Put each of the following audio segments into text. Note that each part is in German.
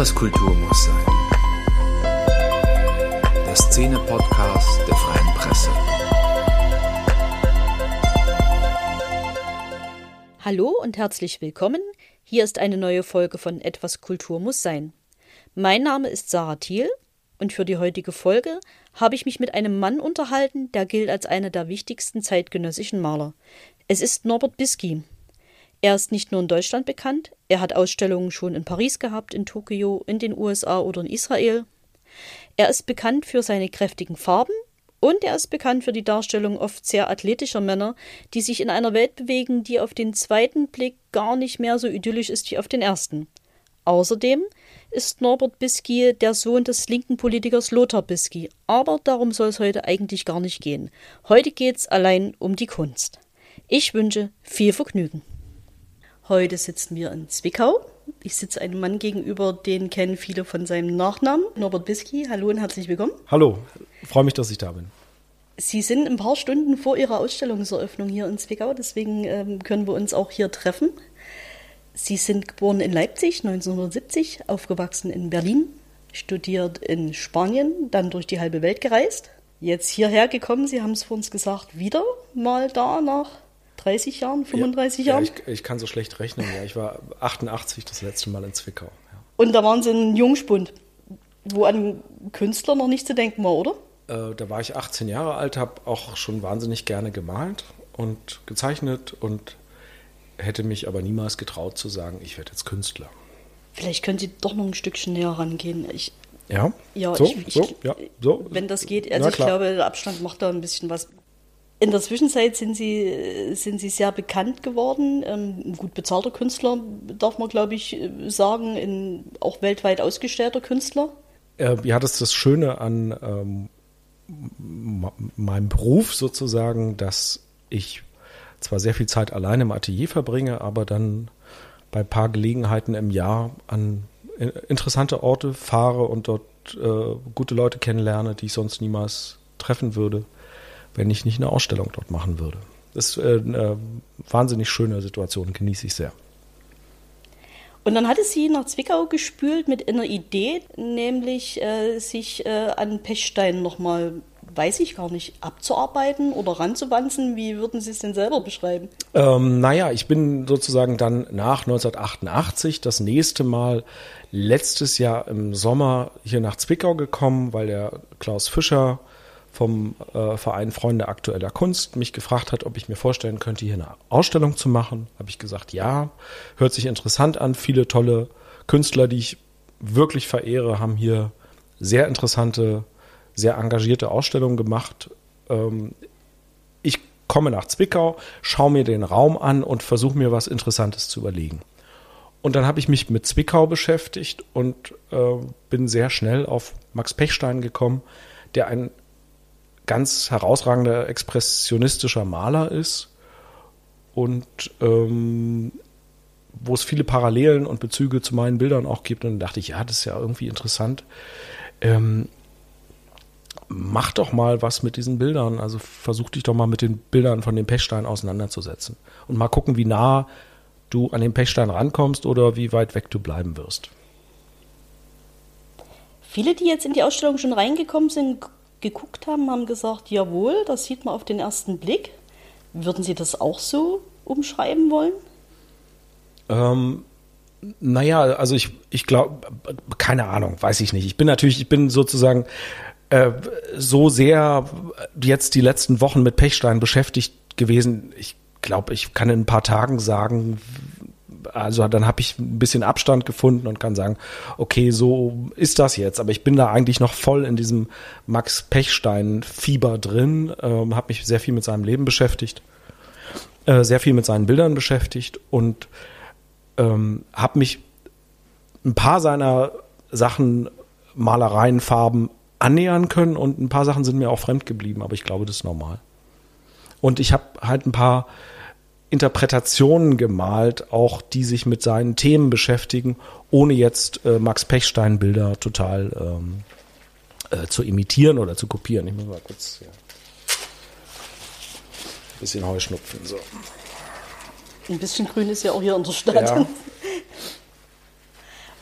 Etwas Kultur muss sein. Der Szene-Podcast der Freien Presse. Hallo und herzlich willkommen. Hier ist eine neue Folge von Etwas Kultur muss sein. Mein Name ist Sarah Thiel und für die heutige Folge habe ich mich mit einem Mann unterhalten, der gilt als einer der wichtigsten zeitgenössischen Maler. Es ist Norbert Bisky. Er ist nicht nur in Deutschland bekannt, er hat Ausstellungen schon in Paris gehabt, in Tokio, in den USA oder in Israel. Er ist bekannt für seine kräftigen Farben und er ist bekannt für die Darstellung oft sehr athletischer Männer, die sich in einer Welt bewegen, die auf den zweiten Blick gar nicht mehr so idyllisch ist wie auf den ersten. Außerdem ist Norbert Bisky der Sohn des linken Politikers Lothar Bisky, aber darum soll es heute eigentlich gar nicht gehen. Heute geht es allein um die Kunst. Ich wünsche viel Vergnügen. Heute sitzen wir in Zwickau. Ich sitze einem Mann gegenüber, den kennen viele von seinem Nachnamen, Norbert Bisky. Hallo und herzlich willkommen. Hallo, freue mich, dass ich da bin. Sie sind ein paar Stunden vor Ihrer Ausstellungseröffnung hier in Zwickau, deswegen ähm, können wir uns auch hier treffen. Sie sind geboren in Leipzig 1970, aufgewachsen in Berlin, studiert in Spanien, dann durch die halbe Welt gereist. Jetzt hierher gekommen, Sie haben es vor uns gesagt, wieder mal da nach 30 Jahren, 35 ja, Jahren? Ja, ich, ich, kann so schlecht rechnen. Ja, ich war 88 das letzte Mal in Zwickau. Ja. Und da waren Sie ein Jungspund, wo an Künstler noch nicht zu denken war, oder? Äh, da war ich 18 Jahre alt, habe auch schon wahnsinnig gerne gemalt und gezeichnet und hätte mich aber niemals getraut zu sagen, ich werde jetzt Künstler. Vielleicht können Sie doch noch ein Stückchen näher rangehen. Ich, ja, ja, so, ich, so, ja, so. Wenn das geht, also ich glaube, der Abstand macht da ein bisschen was. In der Zwischenzeit sind Sie, sind Sie sehr bekannt geworden. Ähm, ein gut bezahlter Künstler, darf man, glaube ich, sagen, in, auch weltweit ausgestellter Künstler. Äh, ja, das ist das Schöne an ähm, meinem Beruf sozusagen, dass ich zwar sehr viel Zeit alleine im Atelier verbringe, aber dann bei ein paar Gelegenheiten im Jahr an interessante Orte fahre und dort äh, gute Leute kennenlerne, die ich sonst niemals treffen würde wenn ich nicht eine Ausstellung dort machen würde. Das ist äh, eine wahnsinnig schöne Situation, genieße ich sehr. Und dann hatte sie nach Zwickau gespült mit einer Idee, nämlich äh, sich äh, an Pechstein nochmal, weiß ich gar nicht, abzuarbeiten oder ranzuwanzen. Wie würden Sie es denn selber beschreiben? Ähm, naja, ich bin sozusagen dann nach 1988 das nächste Mal letztes Jahr im Sommer hier nach Zwickau gekommen, weil der Klaus Fischer vom äh, Verein Freunde aktueller Kunst mich gefragt hat, ob ich mir vorstellen könnte, hier eine Ausstellung zu machen. Habe ich gesagt, ja, hört sich interessant an. Viele tolle Künstler, die ich wirklich verehre, haben hier sehr interessante, sehr engagierte Ausstellungen gemacht. Ähm, ich komme nach Zwickau, schaue mir den Raum an und versuche mir was Interessantes zu überlegen. Und dann habe ich mich mit Zwickau beschäftigt und äh, bin sehr schnell auf Max Pechstein gekommen, der ein ganz herausragender expressionistischer Maler ist und ähm, wo es viele Parallelen und Bezüge zu meinen Bildern auch gibt. Und dachte ich, ja, das ist ja irgendwie interessant. Ähm, mach doch mal was mit diesen Bildern. Also versuch dich doch mal mit den Bildern von dem Pechstein auseinanderzusetzen. Und mal gucken, wie nah du an den Pechstein rankommst oder wie weit weg du bleiben wirst. Viele, die jetzt in die Ausstellung schon reingekommen sind, geguckt haben, haben gesagt, jawohl, das sieht man auf den ersten Blick. Würden Sie das auch so umschreiben wollen? Ähm, naja, also ich, ich glaube, keine Ahnung, weiß ich nicht. Ich bin natürlich, ich bin sozusagen äh, so sehr jetzt die letzten Wochen mit Pechstein beschäftigt gewesen. Ich glaube, ich kann in ein paar Tagen sagen, also dann habe ich ein bisschen Abstand gefunden und kann sagen, okay, so ist das jetzt. Aber ich bin da eigentlich noch voll in diesem Max Pechstein-Fieber drin, ähm, habe mich sehr viel mit seinem Leben beschäftigt, äh, sehr viel mit seinen Bildern beschäftigt und ähm, habe mich ein paar seiner Sachen, Malereien, Farben annähern können und ein paar Sachen sind mir auch fremd geblieben, aber ich glaube, das ist normal. Und ich habe halt ein paar Interpretationen gemalt, auch die sich mit seinen Themen beschäftigen, ohne jetzt äh, Max Pechstein Bilder total ähm, äh, zu imitieren oder zu kopieren. Ich muss mal kurz ja, ein bisschen Heuschnupfen. So. Ein bisschen grün ist ja auch hier in der Stadt. Ja.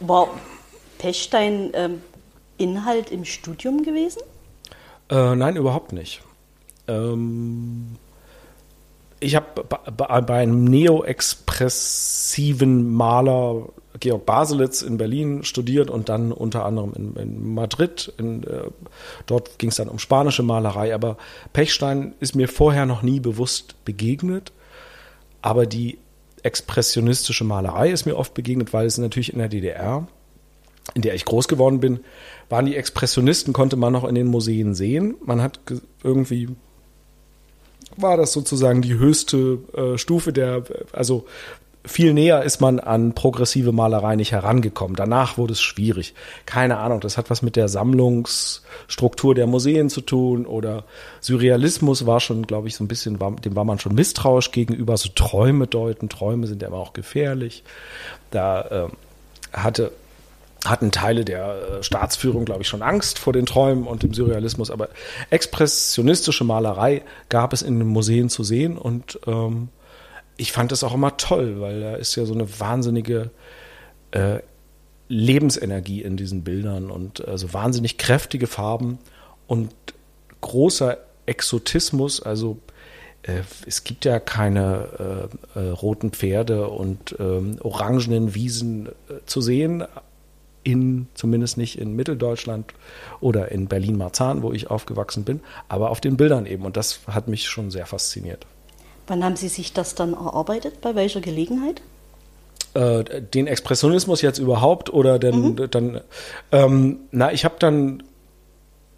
War, Pechstein ähm, Inhalt im Studium gewesen? Äh, nein, überhaupt nicht. Ähm, ich habe bei einem neoexpressiven Maler Georg Baselitz in Berlin studiert und dann unter anderem in, in Madrid. In, äh, dort ging es dann um spanische Malerei, aber Pechstein ist mir vorher noch nie bewusst begegnet. Aber die expressionistische Malerei ist mir oft begegnet, weil es natürlich in der DDR, in der ich groß geworden bin, waren die Expressionisten, konnte man noch in den Museen sehen. Man hat irgendwie war das sozusagen die höchste äh, Stufe der, also viel näher ist man an progressive Malerei nicht herangekommen. Danach wurde es schwierig. Keine Ahnung, das hat was mit der Sammlungsstruktur der Museen zu tun oder Surrealismus war schon, glaube ich, so ein bisschen, dem war man schon misstrauisch gegenüber. So Träume deuten, Träume sind ja immer auch gefährlich. Da äh, hatte hatten Teile der äh, Staatsführung, glaube ich, schon Angst vor den Träumen und dem Surrealismus, aber expressionistische Malerei gab es in den Museen zu sehen und ähm, ich fand das auch immer toll, weil da ist ja so eine wahnsinnige äh, Lebensenergie in diesen Bildern und äh, so wahnsinnig kräftige Farben und großer Exotismus. Also äh, es gibt ja keine äh, äh, roten Pferde und ähm, orangenen Wiesen äh, zu sehen, in, zumindest nicht in Mitteldeutschland oder in Berlin-Marzahn, wo ich aufgewachsen bin, aber auf den Bildern eben. Und das hat mich schon sehr fasziniert. Wann haben Sie sich das dann erarbeitet? Bei welcher Gelegenheit? Äh, den Expressionismus jetzt überhaupt oder denn, mhm. dann, ähm, na, ich habe dann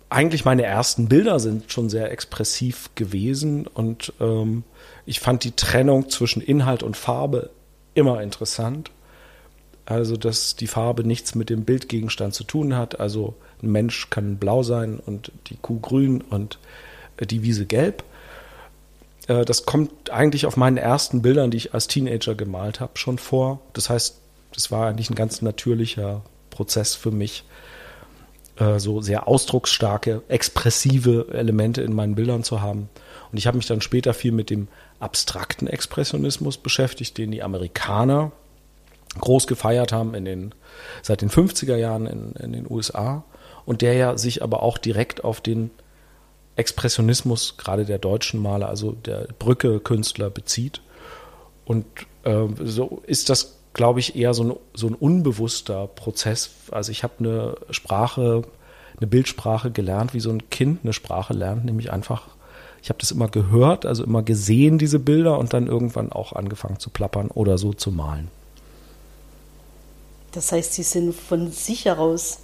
eigentlich meine ersten Bilder sind schon sehr expressiv gewesen und ähm, ich fand die Trennung zwischen Inhalt und Farbe immer interessant. Also, dass die Farbe nichts mit dem Bildgegenstand zu tun hat. Also, ein Mensch kann blau sein und die Kuh grün und die Wiese gelb. Äh, das kommt eigentlich auf meinen ersten Bildern, die ich als Teenager gemalt habe, schon vor. Das heißt, das war eigentlich ein ganz natürlicher Prozess für mich, äh, so sehr ausdrucksstarke, expressive Elemente in meinen Bildern zu haben. Und ich habe mich dann später viel mit dem abstrakten Expressionismus beschäftigt, den die Amerikaner groß gefeiert haben in den, seit den 50er Jahren in, in den USA und der ja sich aber auch direkt auf den Expressionismus, gerade der deutschen Maler, also der Brücke-Künstler bezieht. Und äh, so ist das, glaube ich, eher so ein, so ein unbewusster Prozess. Also ich habe eine Sprache, eine Bildsprache gelernt, wie so ein Kind eine Sprache lernt, nämlich einfach, ich habe das immer gehört, also immer gesehen, diese Bilder, und dann irgendwann auch angefangen zu plappern oder so zu malen. Das heißt, Sie sind von sich heraus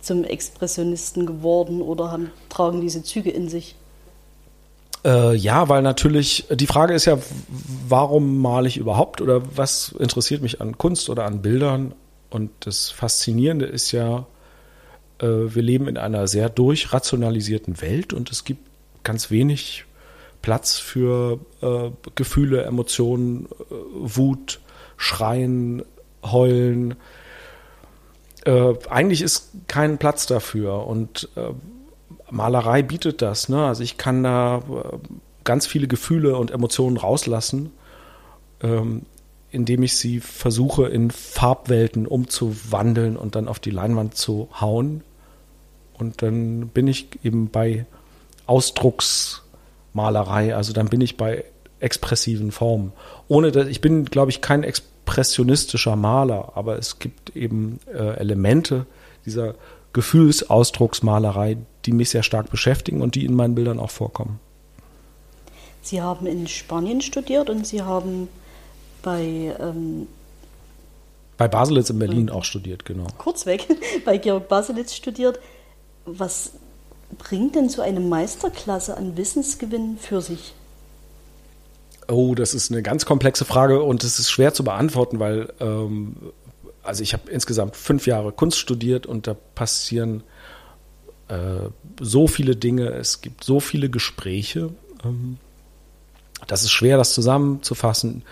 zum Expressionisten geworden oder haben, tragen diese Züge in sich? Äh, ja, weil natürlich, die Frage ist ja, warum male ich überhaupt oder was interessiert mich an Kunst oder an Bildern? Und das Faszinierende ist ja, äh, wir leben in einer sehr durchrationalisierten Welt und es gibt ganz wenig Platz für äh, Gefühle, Emotionen, äh, Wut, Schreien, Heulen, äh, eigentlich ist kein Platz dafür und äh, Malerei bietet das. Ne? Also ich kann da äh, ganz viele Gefühle und Emotionen rauslassen, ähm, indem ich sie versuche in Farbwelten umzuwandeln und dann auf die Leinwand zu hauen. Und dann bin ich eben bei Ausdrucksmalerei, also dann bin ich bei expressiven Formen. Ohne dass ich bin, glaube ich, kein Ex impressionistischer Maler, aber es gibt eben äh, Elemente dieser Gefühlsausdrucksmalerei, die mich sehr stark beschäftigen und die in meinen Bildern auch vorkommen. Sie haben in Spanien studiert und Sie haben bei ähm, bei Baselitz in Berlin auch studiert, genau. Kurzweg, bei Georg Baselitz studiert. Was bringt denn so eine Meisterklasse an Wissensgewinn für sich? Oh, das ist eine ganz komplexe Frage und es ist schwer zu beantworten, weil ähm, also ich habe insgesamt fünf Jahre Kunst studiert und da passieren äh, so viele Dinge, es gibt so viele Gespräche. Ähm, das ist schwer, das zusammenzufassen.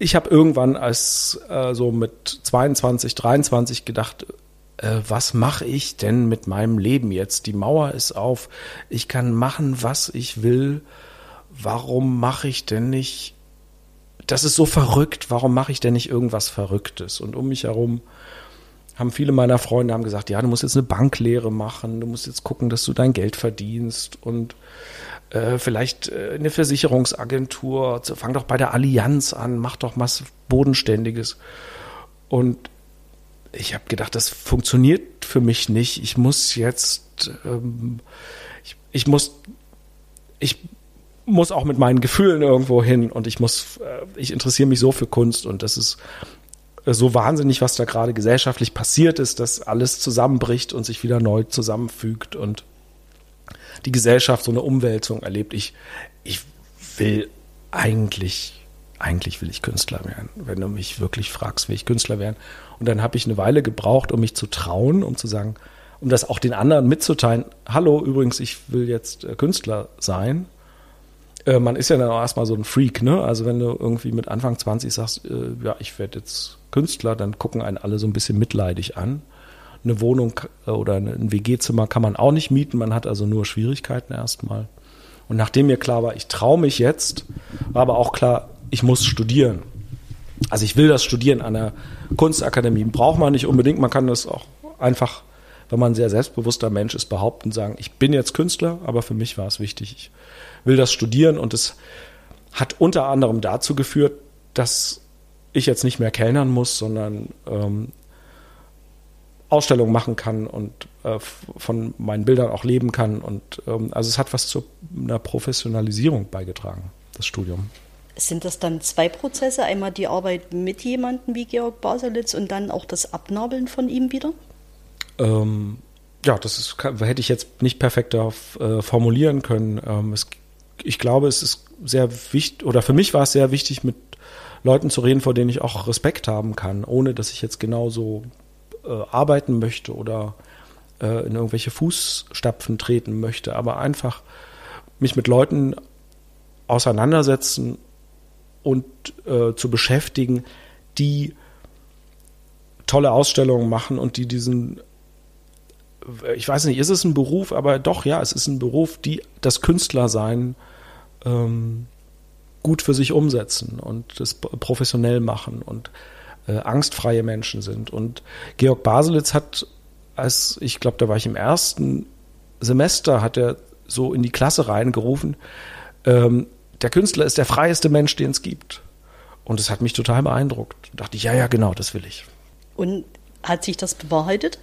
Ich habe irgendwann als äh, so mit 22, 23 gedacht, äh, was mache ich denn mit meinem Leben jetzt? Die Mauer ist auf, ich kann machen, was ich will warum mache ich denn nicht, das ist so verrückt, warum mache ich denn nicht irgendwas Verrücktes? Und um mich herum haben viele meiner Freunde haben gesagt, ja, du musst jetzt eine Banklehre machen, du musst jetzt gucken, dass du dein Geld verdienst und äh, vielleicht äh, eine Versicherungsagentur, fang doch bei der Allianz an, mach doch was Bodenständiges. Und ich habe gedacht, das funktioniert für mich nicht. Ich muss jetzt, ähm, ich, ich muss, ich muss auch mit meinen Gefühlen irgendwo hin und ich muss, äh, ich interessiere mich so für Kunst und das ist so wahnsinnig, was da gerade gesellschaftlich passiert ist, dass alles zusammenbricht und sich wieder neu zusammenfügt und die Gesellschaft so eine Umwälzung erlebt. Ich, ich will eigentlich, eigentlich will ich Künstler werden, wenn du mich wirklich fragst, will ich Künstler werden. Und dann habe ich eine Weile gebraucht, um mich zu trauen, um zu sagen, um das auch den anderen mitzuteilen. Hallo, übrigens, ich will jetzt äh, Künstler sein. Äh, man ist ja dann auch erstmal so ein Freak, ne? Also wenn du irgendwie mit Anfang 20 sagst, äh, ja, ich werde jetzt Künstler, dann gucken einen alle so ein bisschen mitleidig an. Eine Wohnung äh, oder ein WG-Zimmer kann man auch nicht mieten, man hat also nur Schwierigkeiten erstmal. Und nachdem mir klar war, ich traue mich jetzt, war aber auch klar, ich muss studieren. Also ich will das studieren an der Kunstakademie. Braucht man nicht unbedingt, man kann das auch einfach, wenn man ein sehr selbstbewusster Mensch ist, behaupten, sagen, ich bin jetzt Künstler, aber für mich war es wichtig, ich will das studieren und es hat unter anderem dazu geführt, dass ich jetzt nicht mehr kellnern muss, sondern ähm, Ausstellungen machen kann und äh, von meinen Bildern auch leben kann. Und ähm, also es hat was zu einer Professionalisierung beigetragen, das Studium. Sind das dann zwei Prozesse? Einmal die Arbeit mit jemandem wie Georg Baselitz und dann auch das Abnabeln von ihm wieder? Ähm, ja, das ist, hätte ich jetzt nicht perfekt darauf äh, formulieren können. Ähm, es, ich glaube, es ist sehr wichtig, oder für mich war es sehr wichtig, mit Leuten zu reden, vor denen ich auch Respekt haben kann, ohne dass ich jetzt genauso äh, arbeiten möchte oder äh, in irgendwelche Fußstapfen treten möchte, aber einfach mich mit Leuten auseinandersetzen und äh, zu beschäftigen, die tolle Ausstellungen machen und die diesen ich weiß nicht, ist es ein Beruf, aber doch, ja, es ist ein Beruf, die das Künstlersein ähm, gut für sich umsetzen und das professionell machen und äh, angstfreie Menschen sind. Und Georg Baselitz hat, als ich glaube, da war ich im ersten Semester, hat er so in die Klasse reingerufen, ähm, der Künstler ist der freieste Mensch, den es gibt. Und das hat mich total beeindruckt. Da dachte ich, ja, ja, genau, das will ich. Und hat sich das bewahrheitet?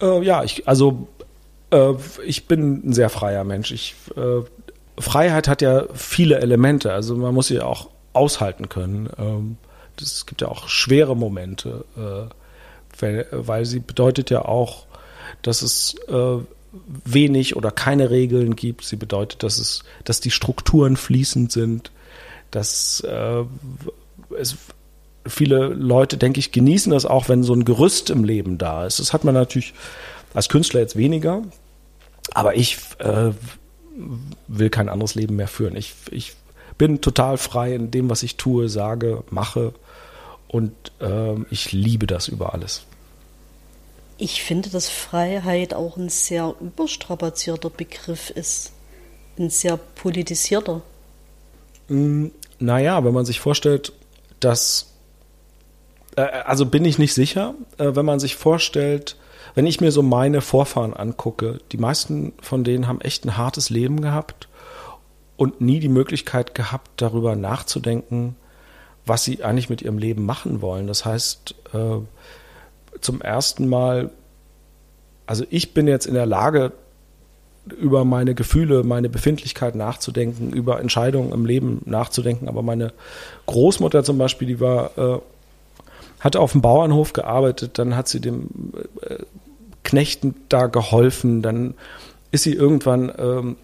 Äh, ja, ich, also äh, ich bin ein sehr freier Mensch. Ich äh, Freiheit hat ja viele Elemente, also man muss sie auch aushalten können. Ähm, es gibt ja auch schwere Momente, äh, weil, sie bedeutet ja auch, dass es äh, wenig oder keine Regeln gibt. Sie bedeutet, dass es, dass die Strukturen fließend sind, dass äh, es viele Leute, denke ich, genießen das auch, wenn so ein Gerüst im Leben da ist. Das hat man natürlich als Künstler jetzt weniger, aber ich äh, will kein anderes Leben mehr führen. Ich, ich bin total frei in dem, was ich tue, sage, mache und äh, ich liebe das über alles. Ich finde, dass Freiheit auch ein sehr überstrapazierter Begriff ist. Ein sehr politisierter. Mm, naja, wenn man sich vorstellt, dass, äh, also bin ich nicht sicher, äh, wenn man sich vorstellt, wenn ich mir so meine Vorfahren angucke, die meisten von denen haben echt ein hartes Leben gehabt und nie die Möglichkeit gehabt, darüber nachzudenken, was sie eigentlich mit ihrem Leben machen wollen. Das heißt, äh, zum ersten Mal, also ich bin jetzt in der Lage, über meine Gefühle, meine Befindlichkeit nachzudenken, über Entscheidungen im Leben nachzudenken. Aber meine Großmutter zum Beispiel, die war, äh, hatte auf dem Bauernhof gearbeitet, dann hat sie dem äh, Knechten da geholfen, dann ist sie irgendwann ähm,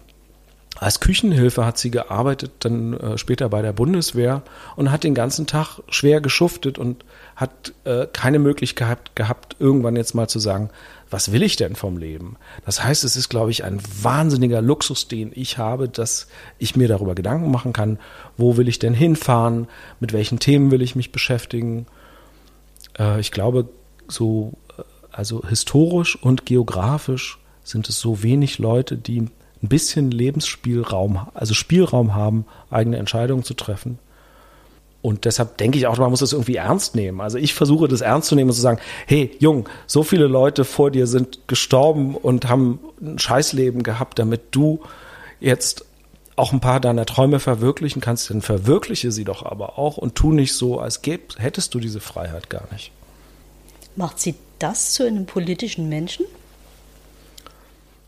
als Küchenhilfe hat sie gearbeitet, dann äh, später bei der Bundeswehr und hat den ganzen Tag schwer geschuftet und hat äh, keine Möglichkeit gehabt, irgendwann jetzt mal zu sagen, was will ich denn vom Leben? Das heißt, es ist, glaube ich, ein wahnsinniger Luxus, den ich habe, dass ich mir darüber Gedanken machen kann, wo will ich denn hinfahren, mit welchen Themen will ich mich beschäftigen. Äh, ich glaube, so, also historisch und geografisch sind es so wenig Leute, die ein bisschen Lebensspielraum, also Spielraum haben, eigene Entscheidungen zu treffen. und deshalb denke ich auch, man muss das irgendwie ernst nehmen. Also ich versuche das ernst zu nehmen und zu sagen, hey, Jung, so viele Leute vor dir sind gestorben und haben ein Scheißleben gehabt, damit du jetzt auch ein paar deiner Träume verwirklichen kannst, dann verwirkliche sie doch aber auch und tu nicht so, als gäb, hättest du diese Freiheit gar nicht. Macht sie das zu einem politischen Menschen?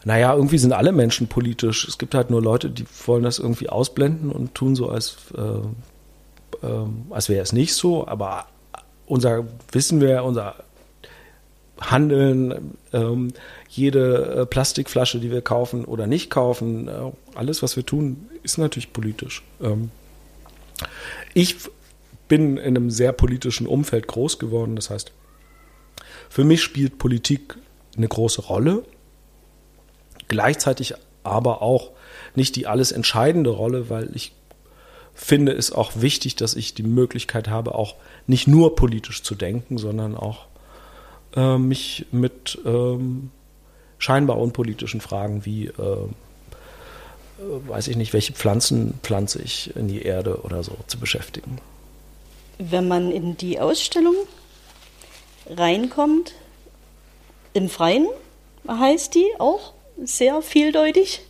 Naja, irgendwie sind alle Menschen politisch. Es gibt halt nur Leute, die wollen das irgendwie ausblenden und tun so, als, äh, äh, als wäre es nicht so. Aber unser wissen wir, unser Handeln, ähm, jede äh, Plastikflasche, die wir kaufen oder nicht kaufen, äh, alles, was wir tun, ist natürlich politisch. Ähm, ich bin in einem sehr politischen Umfeld groß geworden. Das heißt, für mich spielt Politik eine große Rolle, gleichzeitig aber auch nicht die alles entscheidende Rolle, weil ich finde es auch wichtig, dass ich die Möglichkeit habe, auch nicht nur politisch zu denken, sondern auch äh, mich mit ähm, scheinbar unpolitischen Fragen wie, äh, äh, weiß ich nicht, welche Pflanzen pflanze ich in die Erde oder so zu beschäftigen. Wenn man in die Ausstellung reinkommt, im Freien heißt die auch sehr vieldeutig.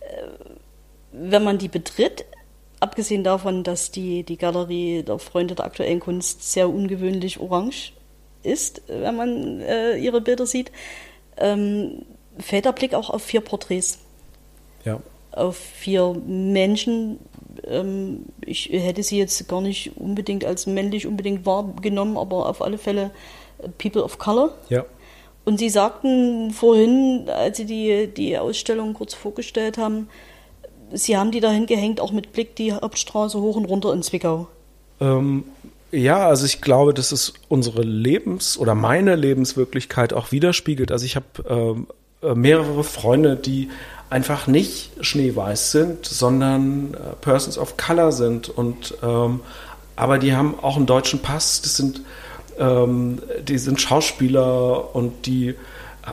Äh, wenn man die betritt, abgesehen davon, dass die, die Galerie der Freunde der aktuellen Kunst sehr ungewöhnlich orange ist, wenn man äh, ihre Bilder sieht, ähm, fällt der Blick auch auf vier Porträts. Ja. Auf vier Menschen. Ähm, ich hätte sie jetzt gar nicht unbedingt als männlich unbedingt wahrgenommen, aber auf alle Fälle People of Color. Ja. Und Sie sagten vorhin, als Sie die, die Ausstellung kurz vorgestellt haben, Sie haben die dahin gehängt, auch mit Blick die Hauptstraße hoch und runter in Zwickau. Ähm, ja, also ich glaube, dass es unsere Lebens- oder meine Lebenswirklichkeit auch widerspiegelt. Also ich habe ähm, äh, mehrere Freunde, die einfach nicht schneeweiß sind, sondern äh, Persons of Color sind und ähm, aber die haben auch einen deutschen Pass. Das sind ähm, die sind Schauspieler und die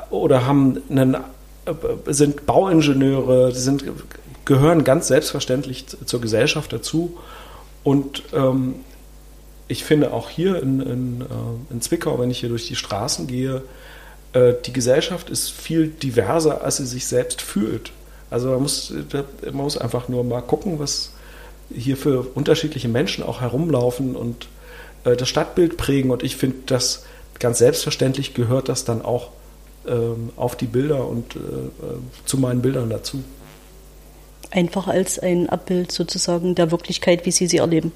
oder haben einen äh, sind Bauingenieure, die sind gehören ganz selbstverständlich zur Gesellschaft dazu und ähm, ich finde auch hier in, in, äh, in Zwickau, wenn ich hier durch die Straßen gehe, äh, die Gesellschaft ist viel diverser, als sie sich selbst fühlt. Also man muss, man muss einfach nur mal gucken, was hier für unterschiedliche Menschen auch herumlaufen und äh, das Stadtbild prägen. Und ich finde, das ganz selbstverständlich gehört das dann auch ähm, auf die Bilder und zu meinen Bildern dazu. Einfach als ein Abbild sozusagen der Wirklichkeit, wie Sie sie erleben.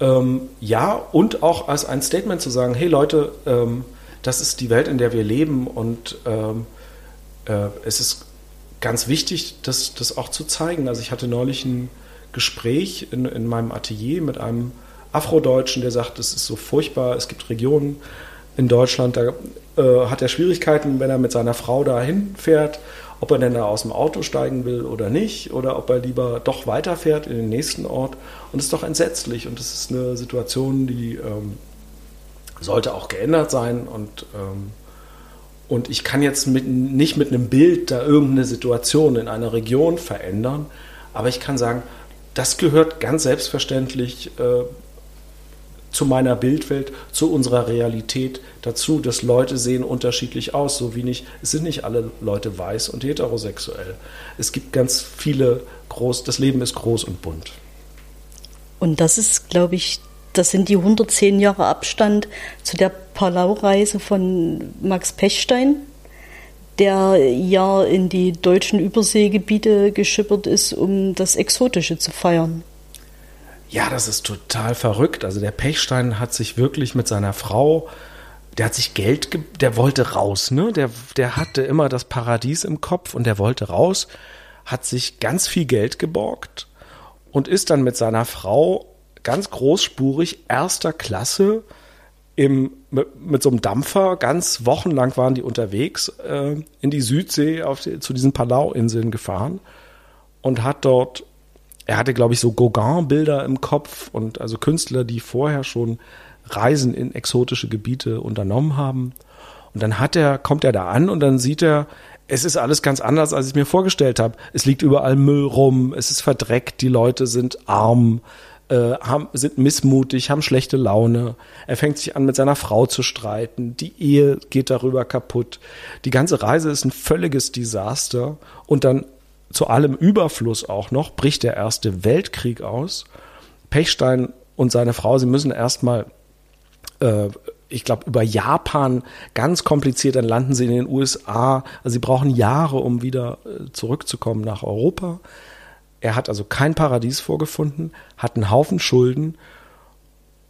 Ähm, ja, und auch als ein Statement zu sagen, hey Leute, ähm, das ist die Welt, in der wir leben und ähm, äh, es ist ganz wichtig, das, das auch zu zeigen. Also ich hatte neulich ein Gespräch in, in meinem Atelier mit einem Afrodeutschen, der sagt, es ist so furchtbar, es gibt Regionen in Deutschland, da äh, hat er Schwierigkeiten, wenn er mit seiner Frau dahin fährt, ob er denn da aus dem Auto steigen will oder nicht, oder ob er lieber doch weiterfährt in den nächsten Ort. Und es ist doch entsetzlich und es ist eine Situation, die ähm, sollte auch geändert sein und, ähm, und ich kann jetzt mit, nicht mit einem Bild da irgendeine Situation in einer Region verändern, aber ich kann sagen, das gehört ganz selbstverständlich äh, zu meiner Bildwelt, zu unserer Realität dazu, dass Leute sehen unterschiedlich aus, so wie nicht, es sind nicht alle Leute weiß und heterosexuell. Es gibt ganz viele groß, das Leben ist groß und bunt. Und das ist, glaube ich, das sind die 110 Jahre Abstand zu der Palau-Reise von Max Pechstein, der ja in die deutschen Überseegebiete geschippert ist, um das Exotische zu feiern. Ja, das ist total verrückt. Also der Pechstein hat sich wirklich mit seiner Frau, der hat sich Geld, der wollte raus, ne? Der, der hatte immer das Paradies im Kopf und der wollte raus, hat sich ganz viel Geld geborgt und ist dann mit seiner Frau ganz großspurig erster Klasse im, mit, mit, so einem Dampfer, ganz wochenlang waren die unterwegs, äh, in die Südsee auf die, zu diesen Palau-Inseln gefahren und hat dort, er hatte, glaube ich, so Gauguin-Bilder im Kopf und also Künstler, die vorher schon Reisen in exotische Gebiete unternommen haben. Und dann hat er, kommt er da an und dann sieht er, es ist alles ganz anders, als ich mir vorgestellt habe. Es liegt überall Müll rum, es ist verdreckt, die Leute sind arm, äh, haben, sind missmutig, haben schlechte Laune. Er fängt sich an, mit seiner Frau zu streiten. Die Ehe geht darüber kaputt. Die ganze Reise ist ein völliges Desaster. Und dann zu allem Überfluss auch noch bricht der Erste Weltkrieg aus. Pechstein und seine Frau, sie müssen erstmal äh, ich glaube, über Japan ganz kompliziert, dann landen sie in den USA. Also sie brauchen Jahre, um wieder äh, zurückzukommen nach Europa. Er hat also kein Paradies vorgefunden, hat einen Haufen Schulden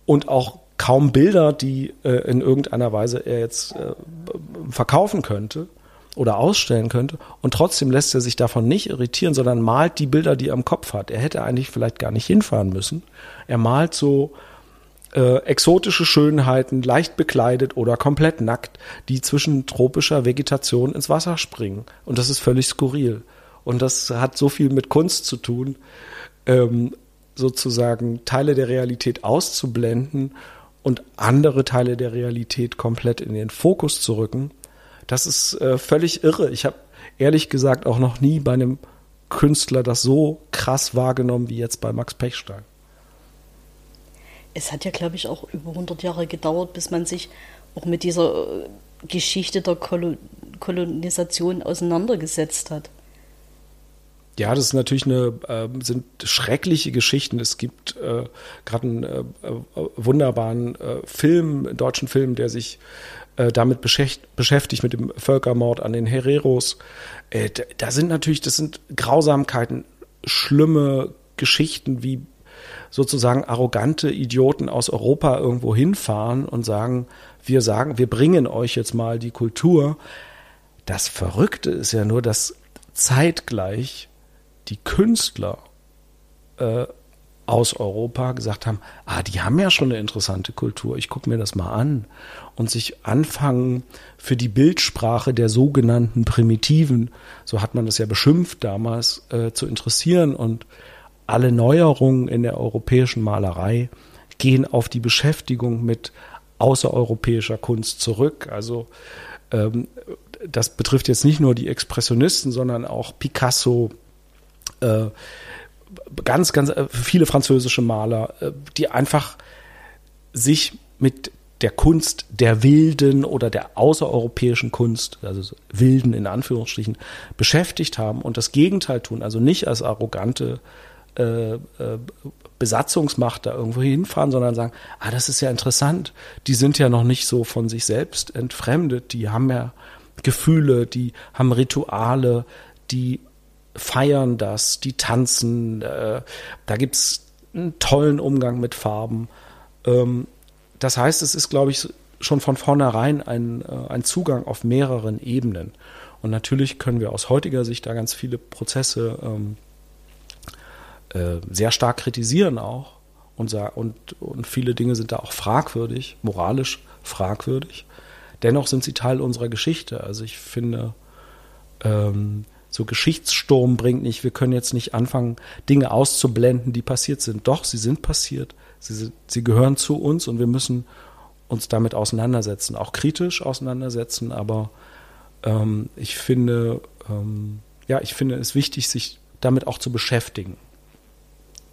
und auch kaum Bilder, die äh, in irgendeiner Weise er jetzt äh, verkaufen könnte oder ausstellen könnte. Und trotzdem lässt er sich davon nicht irritieren, sondern malt die Bilder, die er im Kopf hat. Er hätte eigentlich vielleicht gar nicht hinfahren müssen. Er malt so äh, exotische Schönheiten, leicht bekleidet oder komplett nackt, die zwischen tropischer Vegetation ins Wasser springen. Und das ist völlig skurril. Und das hat so viel mit Kunst zu tun, ähm, sozusagen Teile der Realität auszublenden und andere Teile der Realität komplett in den Fokus zu rücken. Das ist äh, völlig irre. Ich habe ehrlich gesagt auch noch nie bei einem Künstler das so krass wahrgenommen wie jetzt bei Max Pechstein es hat ja, glaube ich, auch über 100 Jahre gedauert, bis man sich auch mit dieser äh, Geschichte der Kolonisation auseinandergesetzt hat. Ja, das ist natürlich eine, äh, sind schreckliche Geschichten. Es gibt äh, gerade einen äh, äh wunderbaren äh, Film, einen deutschen Film, der sich äh, damit beschäftigt, mit dem Völkermord an den Hereros. Äh, da sind natürlich, das sind Grausamkeiten, schlimme Geschichten, wie sozusagen arrogante Idioten aus Europa irgendwo hinfahren und sagen, wir sagen, wir bringen euch jetzt mal die Kultur. Das Verrückte ist ja nur, dass zeitgleich die Künstler äh, aus Europa gesagt haben, ah, die haben ja schon eine interessante Kultur, ich gucke mir das mal an und sich anfangen für die Bildsprache der sogenannten Primitiven, so hat man das ja beschimpft damals, äh, zu interessieren und alle Neuerungen in der europäischen Malerei gehen auf die Beschäftigung mit außereuropäischer Kunst zurück. Also ähm, das betrifft jetzt nicht nur die Expressionisten, sondern auch Picasso, äh, ganz, ganz äh, viele französische Maler, äh, die einfach sich mit der Kunst der Wilden oder der außereuropäischen Kunst, also Wilden in Anführungsstrichen, beschäftigt haben und das Gegenteil tun, also nicht als arrogante äh, äh, Besatzungsmacht da irgendwo hinfahren, sondern sagen, ah, das ist ja interessant. Die sind ja noch nicht so von sich selbst entfremdet. Die haben ja Gefühle, die haben Rituale, die feiern das, die tanzen. Äh, da gibt's einen tollen Umgang mit Farben. Ähm, das heißt, es ist, glaube ich, schon von vornherein ein, äh, ein Zugang auf mehreren Ebenen. Und natürlich können wir aus heutiger Sicht da ganz viele Prozesse ähm, äh, sehr stark kritisieren auch und, und, und viele Dinge sind da auch fragwürdig, moralisch fragwürdig. Dennoch sind sie Teil unserer Geschichte. Also ich finde, ähm, so Geschichtssturm bringt nicht, wir können jetzt nicht anfangen, Dinge auszublenden, die passiert sind. Doch, sie sind passiert. Sie, sie gehören zu uns und wir müssen uns damit auseinandersetzen, auch kritisch auseinandersetzen, aber ähm, ich finde, ähm, ja, ich finde es wichtig, sich damit auch zu beschäftigen.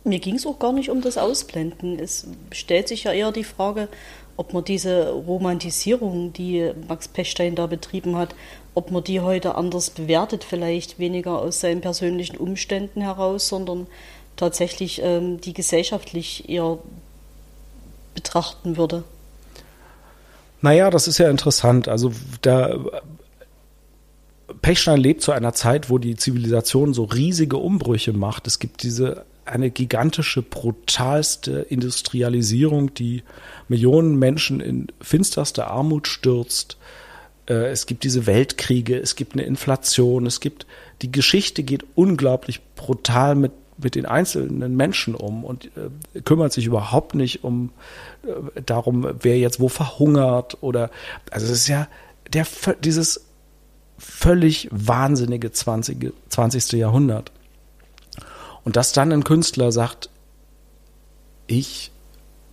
Mir ging es auch gar nicht um das Ausblenden. Es stellt sich ja eher die Frage, ob man diese Romantisierung, die Max Pechstein da betrieben hat, ob man die heute anders bewertet, vielleicht weniger aus seinen persönlichen Umständen heraus, sondern tatsächlich ähm, die gesellschaftlich eher betrachten würde. Naja, das ist ja interessant. Also da Pechstein lebt zu einer Zeit, wo die Zivilisation so riesige Umbrüche macht. Es gibt diese eine gigantische, brutalste Industrialisierung, die Millionen Menschen in finsterste Armut stürzt. Äh, es gibt diese Weltkriege, es gibt eine Inflation, es gibt, die Geschichte geht unglaublich brutal mit, mit den einzelnen Menschen um und äh, kümmert sich überhaupt nicht um äh, darum, wer jetzt wo verhungert oder, also es ist ja der, dieses völlig wahnsinnige 20. 20. Jahrhundert. Und dass dann ein Künstler sagt, ich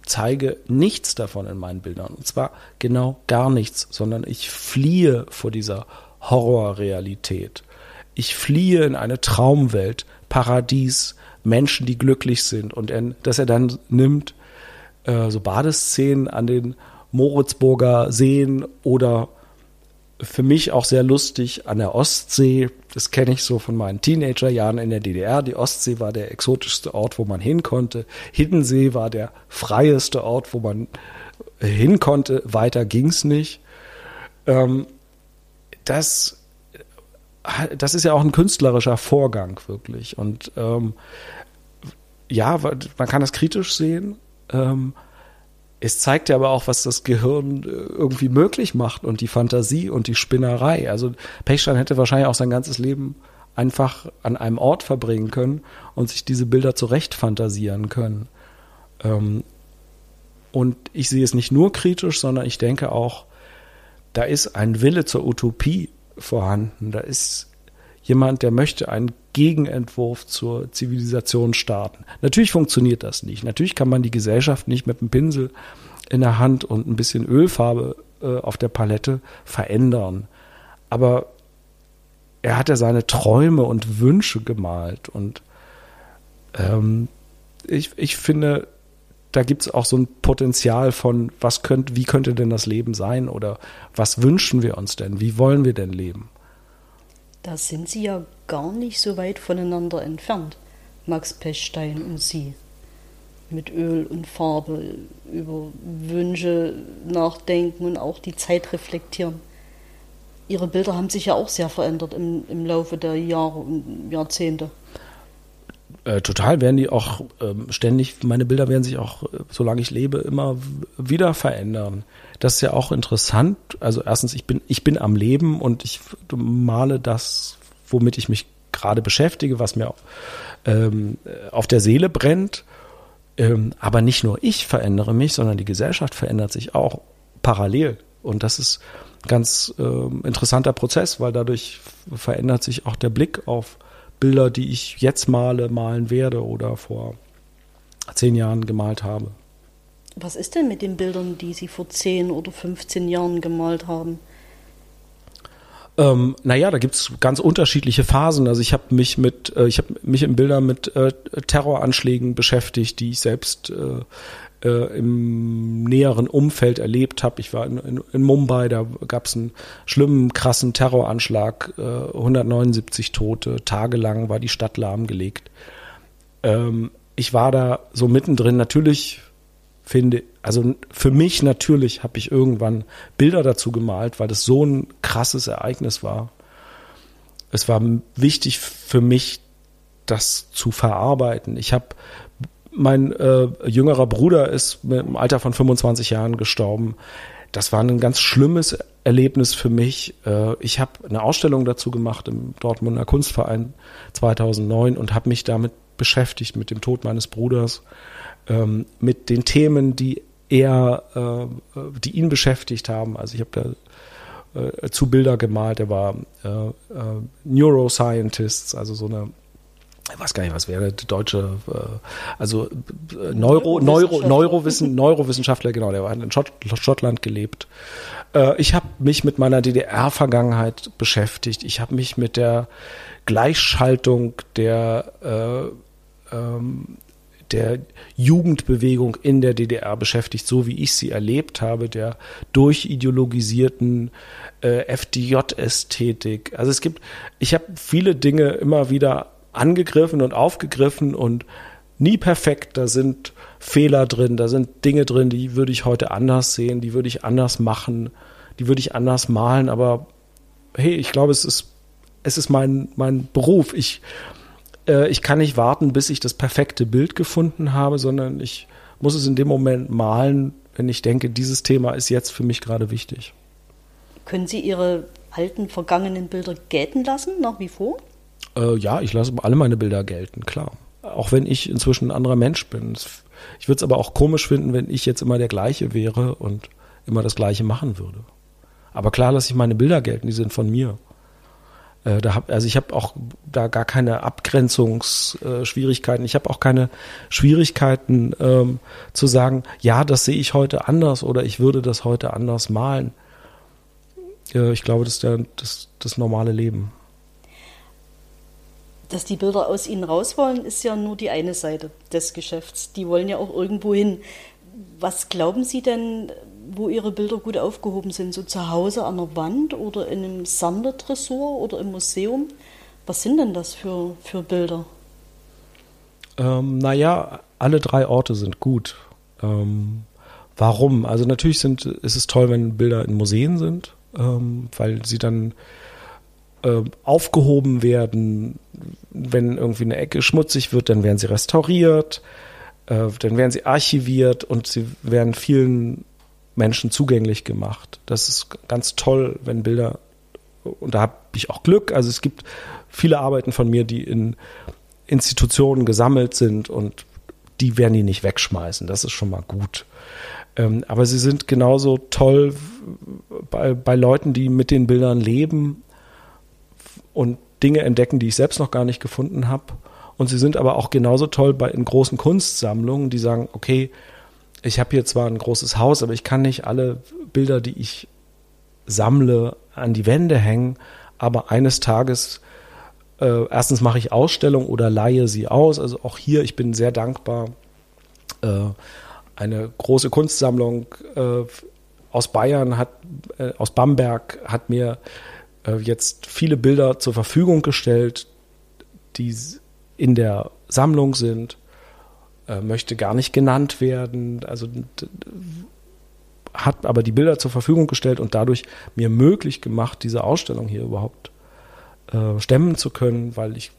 zeige nichts davon in meinen Bildern. Und zwar genau gar nichts, sondern ich fliehe vor dieser Horrorrealität. Ich fliehe in eine Traumwelt, Paradies, Menschen, die glücklich sind und er, dass er dann nimmt äh, so Badeszenen an den Moritzburger Seen oder für mich auch sehr lustig an der Ostsee. Das kenne ich so von meinen Teenagerjahren in der DDR. Die Ostsee war der exotischste Ort, wo man hin konnte. Hiddensee war der freieste Ort, wo man hin konnte. Weiter ging's nicht. Ähm, das, das ist ja auch ein künstlerischer Vorgang wirklich. Und ähm, ja, man kann das kritisch sehen. Ähm, es zeigt ja aber auch, was das Gehirn äh, irgendwie möglich macht und die Fantasie und die Spinnerei. Also Pechstein hätte wahrscheinlich auch sein ganzes Leben einfach an einem Ort verbringen können und sich diese Bilder zurecht fantasieren können. Ähm, und ich sehe es nicht nur kritisch, sondern ich denke auch, da ist ein Wille zur Utopie vorhanden. Da ist jemand, der möchte einen Gegenentwurf zur Zivilisation starten. Natürlich funktioniert das nicht. Natürlich kann man die Gesellschaft nicht mit einem Pinsel in der Hand und ein bisschen Ölfarbe äh, auf der Palette verändern. Aber er hat ja seine Träume und Wünsche gemalt und ähm, ich, ich finde, da gibt es auch so ein Potenzial von, was könnt, wie könnte denn das Leben sein oder was wünschen wir uns denn, wie wollen wir denn leben? Da sind Sie ja gar nicht so weit voneinander entfernt, Max Pechstein und Sie. Mit Öl und Farbe über Wünsche nachdenken und auch die Zeit reflektieren. Ihre Bilder haben sich ja auch sehr verändert im, im Laufe der Jahre und Jahrzehnte. Äh, total werden die auch ähm, ständig, meine Bilder werden sich auch, äh, solange ich lebe, immer wieder verändern. Das ist ja auch interessant. Also erstens, ich bin, ich bin am Leben und ich male das, womit ich mich gerade beschäftige, was mir ähm, auf der Seele brennt. Ähm, aber nicht nur ich verändere mich, sondern die Gesellschaft verändert sich auch parallel. Und das ist ein ganz äh, interessanter Prozess, weil dadurch verändert sich auch der Blick auf Bilder, die ich jetzt male, malen werde oder vor zehn Jahren gemalt habe. Was ist denn mit den Bildern, die Sie vor zehn oder 15 Jahren gemalt haben? Ähm, naja, da gibt's ganz unterschiedliche Phasen. Also ich habe mich mit, äh, ich habe mich in Bildern mit äh, Terroranschlägen beschäftigt, die ich selbst äh, äh, im näheren Umfeld erlebt habe. Ich war in, in, in, Mumbai, da gab's einen schlimmen, krassen Terroranschlag, äh, 179 Tote, tagelang war die Stadt lahmgelegt. Ähm, ich war da so mittendrin. Natürlich finde, also für mich natürlich habe ich irgendwann Bilder dazu gemalt, weil das so ein krasses Ereignis war. Es war wichtig für mich, das zu verarbeiten. Ich habe mein äh, jüngerer Bruder ist im Alter von 25 Jahren gestorben. Das war ein ganz schlimmes Erlebnis für mich. Äh, ich habe eine Ausstellung dazu gemacht im Dortmunder Kunstverein 2009 und habe mich damit beschäftigt mit dem Tod meines Bruders ähm, mit den Themen, die er, äh, die ihn beschäftigt haben. Also ich habe da äh, zu Bilder gemalt. Er war äh, äh, Neuroscientist, also so eine ich weiß gar nicht, was wäre der deutsche, äh, also äh, Neuro, Neuro, Neurowissen, Neurowissenschaftler, genau, der war in Schott, Schottland gelebt. Äh, ich habe mich mit meiner DDR-Vergangenheit beschäftigt. Ich habe mich mit der Gleichschaltung der äh, ähm, der Jugendbewegung in der DDR beschäftigt, so wie ich sie erlebt habe, der durchideologisierten äh, FDJ-Ästhetik. Also es gibt, ich habe viele Dinge immer wieder angegriffen und aufgegriffen und nie perfekt. Da sind Fehler drin, da sind Dinge drin, die würde ich heute anders sehen, die würde ich anders machen, die würde ich anders malen. Aber hey, ich glaube, es ist es ist mein mein Beruf. Ich äh, ich kann nicht warten, bis ich das perfekte Bild gefunden habe, sondern ich muss es in dem Moment malen, wenn ich denke, dieses Thema ist jetzt für mich gerade wichtig. Können Sie Ihre alten, vergangenen Bilder gelten lassen, nach wie vor? Äh, ja, ich lasse alle meine Bilder gelten, klar. Auch wenn ich inzwischen ein anderer Mensch bin. Ich würde es aber auch komisch finden, wenn ich jetzt immer der gleiche wäre und immer das gleiche machen würde. Aber klar lasse ich meine Bilder gelten, die sind von mir. Äh, da hab, also ich habe auch da gar keine Abgrenzungsschwierigkeiten. ich habe auch keine Schwierigkeiten ähm, zu sagen, ja, das sehe ich heute anders oder ich würde das heute anders malen. Äh, ich glaube, das ist der, das, das normale Leben. Dass die Bilder aus ihnen raus wollen, ist ja nur die eine Seite des Geschäfts. Die wollen ja auch irgendwo hin. Was glauben Sie denn, wo Ihre Bilder gut aufgehoben sind? So zu Hause an der Wand oder in einem Sammlertresor oder im Museum? Was sind denn das für, für Bilder? Ähm, naja, alle drei Orte sind gut. Ähm, warum? Also natürlich sind, ist es toll, wenn Bilder in Museen sind, ähm, weil sie dann äh, aufgehoben werden. Wenn irgendwie eine Ecke schmutzig wird, dann werden sie restauriert, äh, dann werden sie archiviert und sie werden vielen Menschen zugänglich gemacht. Das ist ganz toll, wenn Bilder, und da habe ich auch Glück, also es gibt viele Arbeiten von mir, die in Institutionen gesammelt sind und die werden die nicht wegschmeißen. Das ist schon mal gut. Ähm, aber sie sind genauso toll bei, bei Leuten, die mit den Bildern leben und Dinge entdecken, die ich selbst noch gar nicht gefunden habe. Und sie sind aber auch genauso toll bei in großen Kunstsammlungen, die sagen, okay, ich habe hier zwar ein großes Haus, aber ich kann nicht alle Bilder, die ich sammle, an die Wände hängen, aber eines Tages äh, erstens mache ich Ausstellung oder leihe sie aus. Also auch hier, ich bin sehr dankbar. Äh, eine große Kunstsammlung äh, aus Bayern hat, äh, aus Bamberg hat mir äh, jetzt viele Bilder zur Verfügung gestellt, die in der Sammlung sind, äh, möchte gar nicht genannt werden, also hat aber die Bilder zur Verfügung gestellt und dadurch mir möglich gemacht, diese Ausstellung hier überhaupt äh, stemmen zu können, weil ich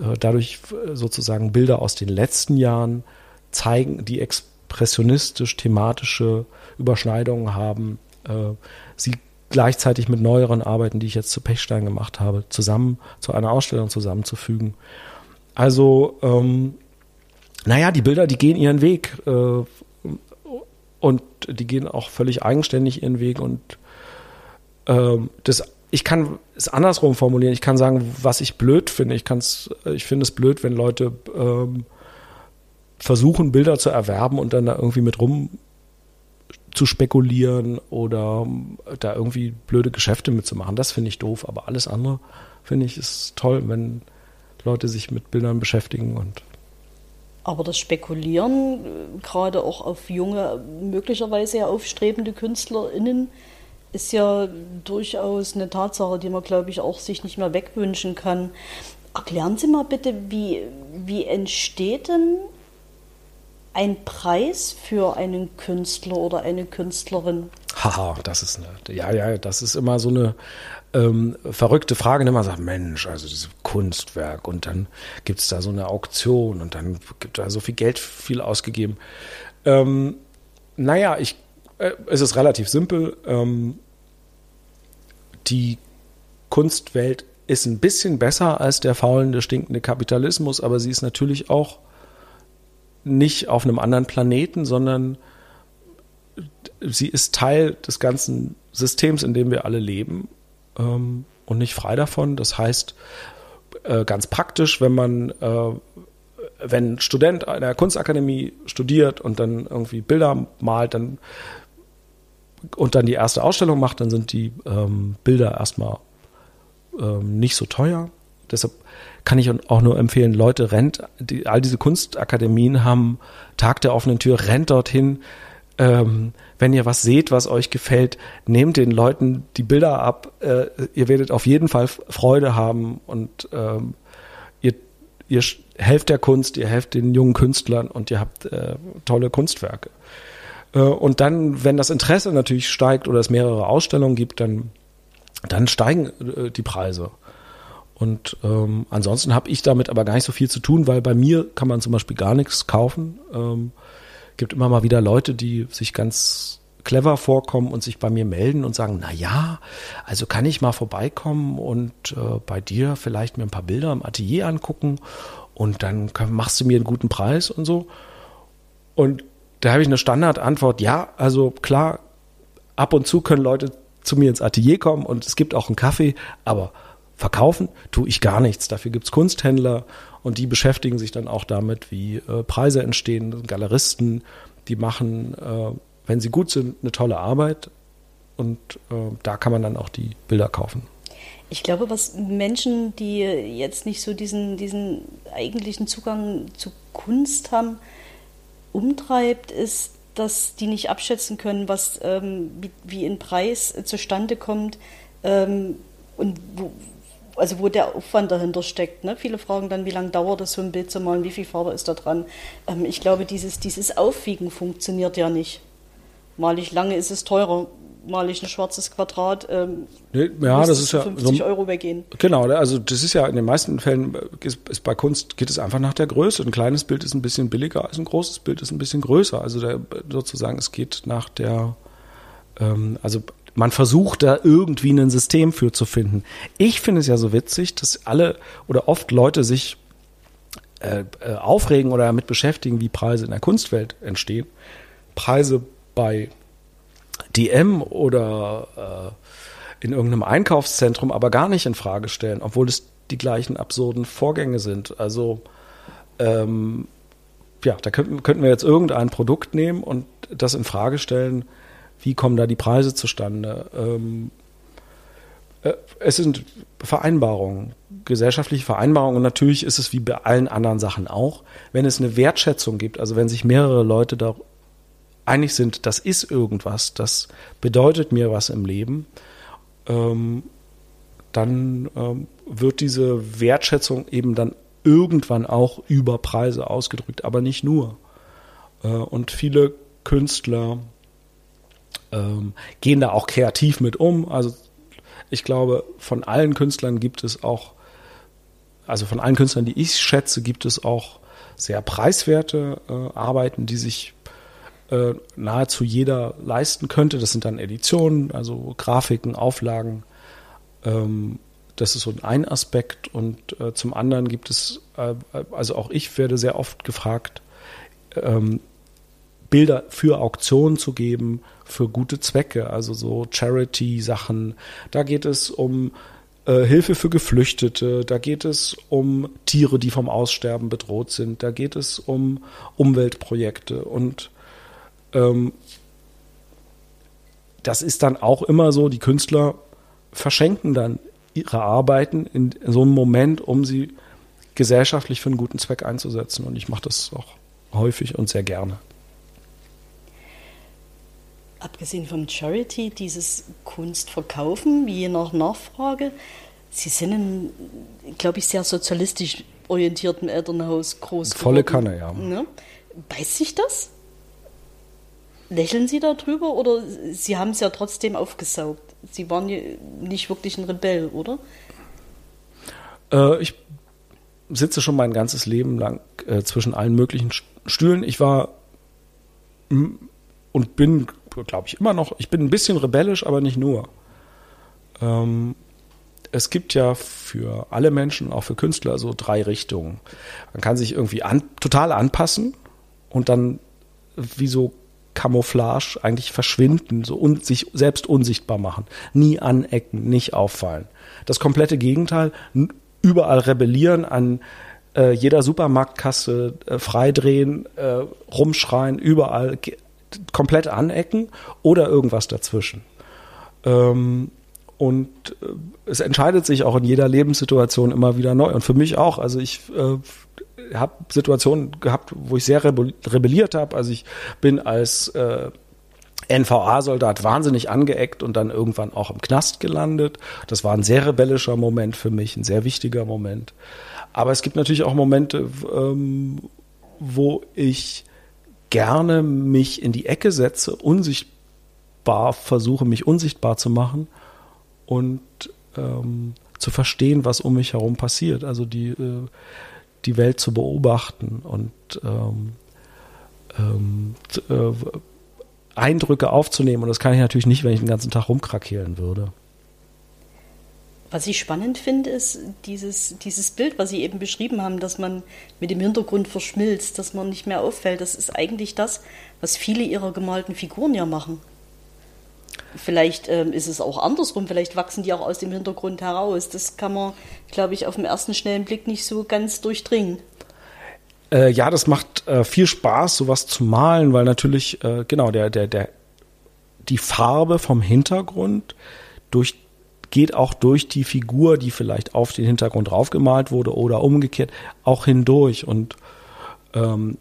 äh, dadurch sozusagen Bilder aus den letzten Jahren zeigen, die expressionistisch thematische Überschneidungen haben, äh, sie gleichzeitig mit neueren Arbeiten, die ich jetzt zu Pechstein gemacht habe, zusammen zu einer Ausstellung zusammenzufügen. Also, ähm, naja, die Bilder, die gehen ihren Weg äh, und die gehen auch völlig eigenständig ihren Weg und ähm, das ich kann es andersrum formulieren. Ich kann sagen, was ich blöd finde. Ich ich finde es blöd, wenn Leute ähm, versuchen, Bilder zu erwerben und dann da irgendwie mit rum zu spekulieren oder da irgendwie blöde Geschäfte mitzumachen. Das finde ich doof. Aber alles andere finde ich ist toll, wenn Leute sich mit Bildern beschäftigen und aber das Spekulieren, äh, gerade auch auf junge, möglicherweise aufstrebende KünstlerInnen, ist ja durchaus eine Tatsache, die man, glaube ich, auch sich nicht mehr wegwünschen kann. Erklären Sie mal bitte, wie, wie entsteht denn ein Preis für einen Künstler oder eine Künstlerin? Haha, das ist eine, ja, ja, das ist immer so eine ähm, verrückte Frage, wenn man sagt, Mensch, also dieses Kunstwerk und dann gibt es da so eine Auktion und dann gibt da so viel Geld viel ausgegeben. Ähm, naja, ich äh, es ist relativ simpel. Ähm, die Kunstwelt ist ein bisschen besser als der faulende, stinkende Kapitalismus, aber sie ist natürlich auch nicht auf einem anderen Planeten, sondern sie ist Teil des ganzen Systems, in dem wir alle leben ähm, und nicht frei davon. Das heißt, äh, ganz praktisch, wenn man äh, wenn ein Student der Kunstakademie studiert und dann irgendwie Bilder malt, dann und dann die erste Ausstellung macht, dann sind die ähm, Bilder erstmal ähm, nicht so teuer. Deshalb kann ich auch nur empfehlen, Leute, rennt, die, all diese Kunstakademien haben Tag der offenen Tür, rennt dorthin. Ähm, wenn ihr was seht, was euch gefällt, nehmt den Leuten die Bilder ab. Äh, ihr werdet auf jeden Fall Freude haben und ähm, ihr, ihr helft der Kunst, ihr helft den jungen Künstlern und ihr habt äh, tolle Kunstwerke. Äh, und dann, wenn das Interesse natürlich steigt oder es mehrere Ausstellungen gibt, dann, dann steigen äh, die Preise. Und ähm, ansonsten habe ich damit aber gar nicht so viel zu tun, weil bei mir kann man zum Beispiel gar nichts kaufen. Ähm, gibt immer mal wieder Leute, die sich ganz clever vorkommen und sich bei mir melden und sagen, na ja, also kann ich mal vorbeikommen und äh, bei dir vielleicht mir ein paar Bilder im Atelier angucken und dann machst du mir einen guten Preis und so. Und da habe ich eine Standardantwort, ja, also klar, ab und zu können Leute zu mir ins Atelier kommen und es gibt auch einen Kaffee, aber verkaufen tue ich gar nichts. Dafür gibt es Kunsthändler und die beschäftigen sich dann auch damit, wie äh, Preise entstehen, Galeristen, die machen, äh, wenn sie gut sind, eine tolle Arbeit und äh, da kann man dann auch die Bilder kaufen. Ich glaube, was Menschen, die jetzt nicht so diesen, diesen eigentlichen Zugang zu Kunst haben, umtreibt, ist, dass die nicht abschätzen können, was ähm, wie, wie ein Preis zustande kommt ähm, und wo, also wo der Aufwand dahinter steckt. Ne? Viele fragen dann, wie lange dauert es, so ein Bild zu malen, wie viel Farbe ist da dran. Ähm, ich glaube, dieses, dieses Aufwiegen funktioniert ja nicht. Mal ich lange, ist es teurer. Mal ich ein schwarzes Quadrat, ähm, Nee, ja, das ist ja 50 so, Euro weggehen. Genau, also das ist ja in den meisten Fällen ist, ist bei Kunst geht es einfach nach der Größe. Ein kleines Bild ist ein bisschen billiger als ein großes Bild ist ein bisschen größer. Also der, sozusagen es geht nach der ähm, also man versucht da irgendwie ein System für zu finden. Ich finde es ja so witzig, dass alle oder oft Leute sich äh, äh, aufregen oder damit beschäftigen, wie Preise in der Kunstwelt entstehen. Preise bei DM oder äh, in irgendeinem Einkaufszentrum aber gar nicht in Frage stellen, obwohl es die gleichen absurden Vorgänge sind. Also ähm, ja, da könnten, könnten wir jetzt irgendein Produkt nehmen und das in Frage stellen, wie kommen da die Preise zustande? Ähm, äh, es sind Vereinbarungen, gesellschaftliche Vereinbarungen und natürlich ist es wie bei allen anderen Sachen auch, wenn es eine Wertschätzung gibt, also wenn sich mehrere Leute da einig sind, das ist irgendwas, das bedeutet mir was im Leben, ähm, dann ähm, wird diese Wertschätzung eben dann irgendwann auch über Preise ausgedrückt, aber nicht nur. Äh, und viele Künstler ähm, gehen da auch kreativ mit um. Also ich glaube, von allen Künstlern gibt es auch, also von allen Künstlern, die ich schätze, gibt es auch sehr preiswerte äh, Arbeiten, die sich äh, nahezu jeder leisten könnte. Das sind dann Editionen, also Grafiken, Auflagen. Ähm, das ist so ein Aspekt. Und äh, zum anderen gibt es, äh, also auch ich werde sehr oft gefragt, ähm, Bilder für Auktionen zu geben, für gute Zwecke, also so Charity-Sachen. Da geht es um äh, Hilfe für Geflüchtete, da geht es um Tiere, die vom Aussterben bedroht sind, da geht es um Umweltprojekte und ähm, das ist dann auch immer so, die Künstler verschenken dann ihre Arbeiten in so einem Moment, um sie gesellschaftlich für einen guten Zweck einzusetzen. Und ich mache das auch häufig und sehr gerne. Abgesehen von Charity, dieses Kunstverkaufen, je nach Nachfrage, Sie sind in, glaube ich, sehr sozialistisch orientierten Elternhaus groß Volle geworden. Kanne, ja. Ne? Beißt sich das? Lächeln Sie darüber oder Sie haben es ja trotzdem aufgesaugt? Sie waren ja nicht wirklich ein Rebell, oder? Äh, ich sitze schon mein ganzes Leben lang äh, zwischen allen möglichen St- Stühlen. Ich war und bin, glaube ich, immer noch, ich bin ein bisschen rebellisch, aber nicht nur. Ähm, es gibt ja für alle Menschen, auch für Künstler, so drei Richtungen. Man kann sich irgendwie an, total anpassen und dann wie so Camouflage eigentlich verschwinden, so und sich selbst unsichtbar machen, nie anecken, nicht auffallen. Das komplette Gegenteil, überall rebellieren, an äh, jeder Supermarktkasse äh, freidrehen, äh, rumschreien, überall komplett anecken oder irgendwas dazwischen. Ähm, und äh, es entscheidet sich auch in jeder Lebenssituation immer wieder neu. Und für mich auch. Also ich äh, habe Situationen gehabt, wo ich sehr rebel rebelliert habe. Also ich bin als äh, NVA-Soldat wahnsinnig angeeckt und dann irgendwann auch im Knast gelandet. Das war ein sehr rebellischer Moment für mich, ein sehr wichtiger Moment. Aber es gibt natürlich auch Momente, ähm, wo ich gerne mich in die Ecke setze, unsichtbar versuche, mich unsichtbar zu machen und ähm, zu verstehen, was um mich herum passiert. Also die, äh, die Welt zu beobachten und ähm, ähm, äh, Eindrücke aufzunehmen. Und das kann ich natürlich nicht, wenn ich den ganzen Tag rumkrakeelen würde. Was ich spannend finde, ist dieses, dieses Bild, was Sie eben beschrieben haben, dass man mit dem Hintergrund verschmilzt, dass man nicht mehr auffällt. Das ist eigentlich das, was viele Ihrer gemalten Figuren ja machen. Vielleicht ähm, ist es auch andersrum, vielleicht wachsen die auch aus dem Hintergrund heraus. Das kann man, glaube ich, auf den ersten schnellen Blick nicht so ganz durchdringen. Äh, ja, das macht äh, viel Spaß, sowas zu malen, weil natürlich, äh, genau, der, der, der, die Farbe vom Hintergrund durch geht auch durch die Figur, die vielleicht auf den Hintergrund draufgemalt wurde oder umgekehrt, auch hindurch. Und ähm,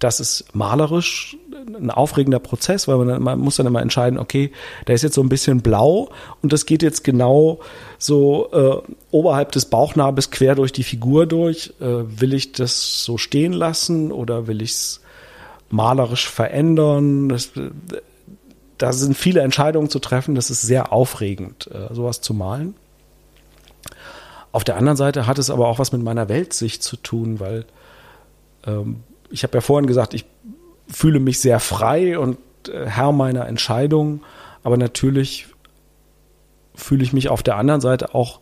das ist malerisch ein aufregender Prozess, weil man, man muss dann immer entscheiden, okay, da ist jetzt so ein bisschen blau und das geht jetzt genau so äh, oberhalb des Bauchnabels quer durch die Figur durch. Äh, will ich das so stehen lassen oder will ich es malerisch verändern? Das, da sind viele Entscheidungen zu treffen. Das ist sehr aufregend, äh, sowas zu malen. Auf der anderen Seite hat es aber auch was mit meiner Weltsicht zu tun, weil ähm, ich habe ja vorhin gesagt, ich fühle mich sehr frei und äh, Herr meiner Entscheidungen, aber natürlich fühle ich mich auf der anderen Seite auch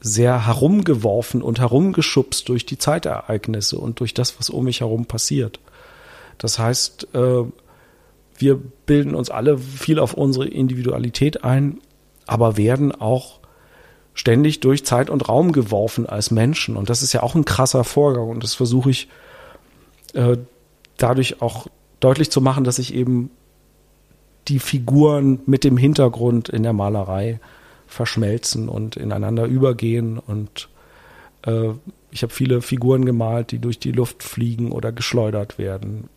sehr herumgeworfen und herumgeschubst durch die Zeitereignisse und durch das, was um mich herum passiert. Das heißt, äh, wir bilden uns alle viel auf unsere Individualität ein, aber werden auch ständig durch Zeit und Raum geworfen als Menschen. Und das ist ja auch ein krasser Vorgang. Und das versuche ich äh, dadurch auch deutlich zu machen, dass ich eben die Figuren mit dem Hintergrund in der Malerei verschmelzen und ineinander übergehen. Und äh, ich habe viele Figuren gemalt, die durch die Luft fliegen oder geschleudert werden.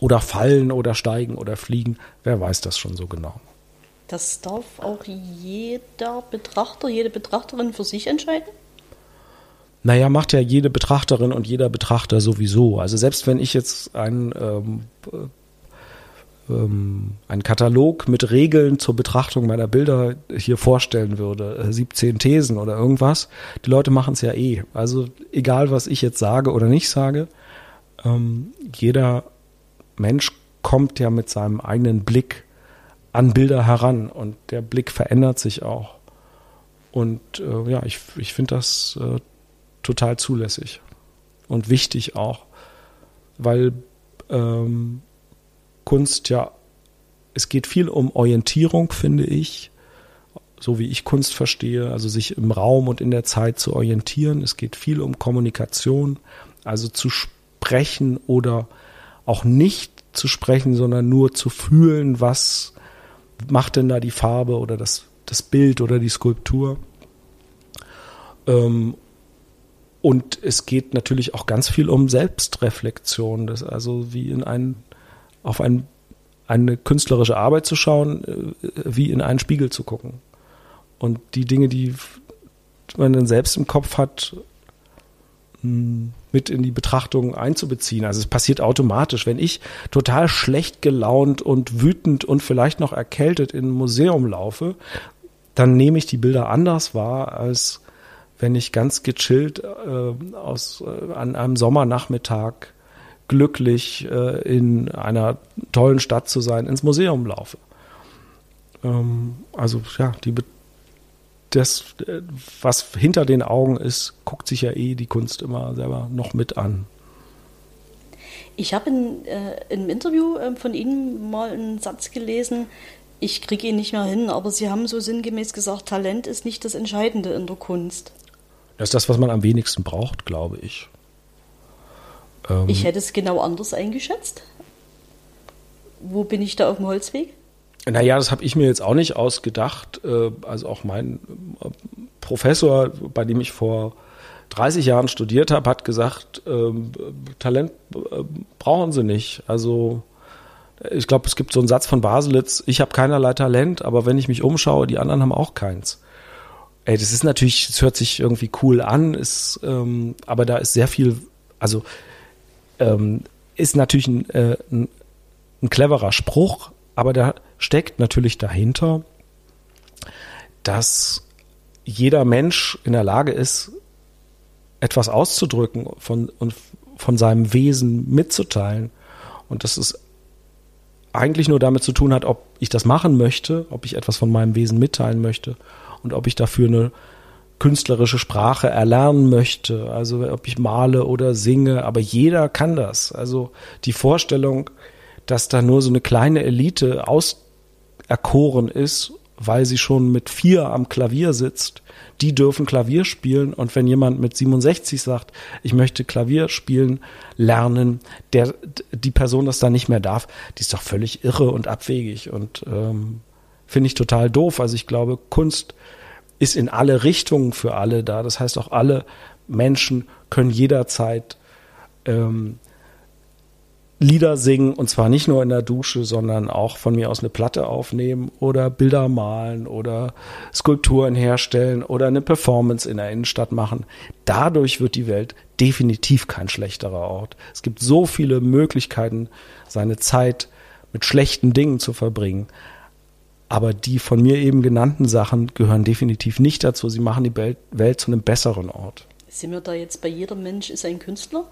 Oder fallen oder steigen oder fliegen. Wer weiß das schon so genau. Das darf auch jeder Betrachter, jede Betrachterin für sich entscheiden? Naja, macht ja jede Betrachterin und jeder Betrachter sowieso. Also selbst wenn ich jetzt einen, ähm, ähm, einen Katalog mit Regeln zur Betrachtung meiner Bilder hier vorstellen würde, 17 äh, Thesen oder irgendwas, die Leute machen es ja eh. Also egal, was ich jetzt sage oder nicht sage, ähm, jeder Mensch kommt ja mit seinem eigenen Blick an Bilder heran und der Blick verändert sich auch. Und äh, ja, ich, ich finde das äh, total zulässig und wichtig auch, weil ähm, Kunst ja, es geht viel um Orientierung, finde ich, so wie ich Kunst verstehe, also sich im Raum und in der Zeit zu orientieren. Es geht viel um Kommunikation, also zu sprechen oder auch nicht zu sprechen, sondern nur zu fühlen, was macht denn da die Farbe oder das, das Bild oder die Skulptur. Ähm, und es geht natürlich auch ganz viel um Selbstreflexion, das also wie in ein, auf ein, eine künstlerische Arbeit zu schauen, äh, wie in einen Spiegel zu gucken. Und die Dinge, die man dann selbst im Kopf hat, mit in die Betrachtung einzubeziehen. Also es passiert automatisch. Wenn ich total schlecht gelaunt und wütend und vielleicht noch erkältet in ein Museum laufe, dann nehme ich die Bilder anders wahr, als wenn ich ganz gechillt äh, aus, äh, an einem Sommernachmittag glücklich äh, in einer tollen Stadt zu sein, ins Museum laufe. Ähm, also ja, die das, äh, was hinter den Augen ist, guckt sich ja eh die Kunst immer selber noch mit an. Ich habe in, äh, im Interview äh, von Ihnen mal einen Satz gelesen, ich kriege ihn nicht mehr hin, aber Sie haben so sinngemäß gesagt, Talent ist nicht das Entscheidende in der Kunst. Das ist das, was man am wenigsten braucht, glaube ich. Ähm, ich hätte es genau anders eingeschätzt. Wo bin ich da auf dem Holzweg? Naja, das habe ich mir jetzt auch nicht ausgedacht. Äh, also auch mein äh, Professor, bei dem ich vor 30 Jahren studiert habe, hat gesagt, ähm, Talent äh, brauchen Sie nicht. Also ich glaube, es gibt so einen Satz von Baselitz, ich habe keinerlei Talent, aber wenn ich mich umschaue, die anderen haben auch keins. Ey, das ist natürlich, es hört sich irgendwie cool an, ist, ähm, aber da ist sehr viel, also ähm, ist natürlich ein, äh, ein, ein cleverer Spruch, aber da steckt natürlich dahinter, dass jeder Mensch in der Lage ist, etwas auszudrücken von, und von seinem Wesen mitzuteilen. Und dass es eigentlich nur damit zu tun hat, ob ich das machen möchte, ob ich etwas von meinem Wesen mitteilen möchte und ob ich dafür eine künstlerische Sprache erlernen möchte, also ob ich male oder singe, aber jeder kann das. Also die Vorstellung, dass da nur so eine kleine Elite auserkoren ist, weil sie schon mit vier am Klavier sitzt, die dürfen Klavier spielen und wenn jemand mit 67 sagt, ich möchte Klavier spielen lernen, der die Person das dann nicht mehr darf, die ist doch völlig irre und abwegig und ähm, finde ich total doof. Also ich glaube, Kunst ist in alle Richtungen für alle da. Das heißt, auch alle Menschen können jederzeit ähm, Lieder singen und zwar nicht nur in der Dusche, sondern auch von mir aus eine Platte aufnehmen oder Bilder malen oder Skulpturen herstellen oder eine Performance in der Innenstadt machen. Dadurch wird die Welt definitiv kein schlechterer Ort. Es gibt so viele Möglichkeiten, seine Zeit mit schlechten Dingen zu verbringen. Aber die von mir eben genannten Sachen gehören definitiv nicht dazu. Sie machen die Welt zu einem besseren Ort. Sind wir da jetzt bei jeder Mensch ist ein Künstler?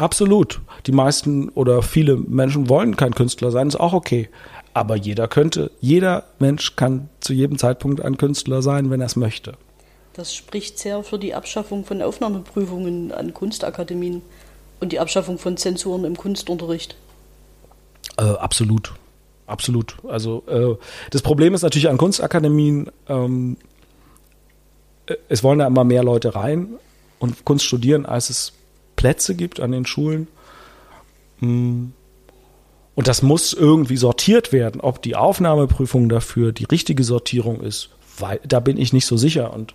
Absolut. Die meisten oder viele Menschen wollen kein Künstler sein, ist auch okay. Aber jeder könnte, jeder Mensch kann zu jedem Zeitpunkt ein Künstler sein, wenn er es möchte. Das spricht sehr für die Abschaffung von Aufnahmeprüfungen an Kunstakademien und die Abschaffung von Zensuren im Kunstunterricht. Äh, absolut. Absolut. Also äh, das Problem ist natürlich an Kunstakademien, ähm, äh, es wollen da immer mehr Leute rein und Kunst studieren, als es Plätze gibt an den Schulen. Mm. Und das muss irgendwie sortiert werden. Ob die Aufnahmeprüfung dafür die richtige Sortierung ist, weil, da bin ich nicht so sicher. Und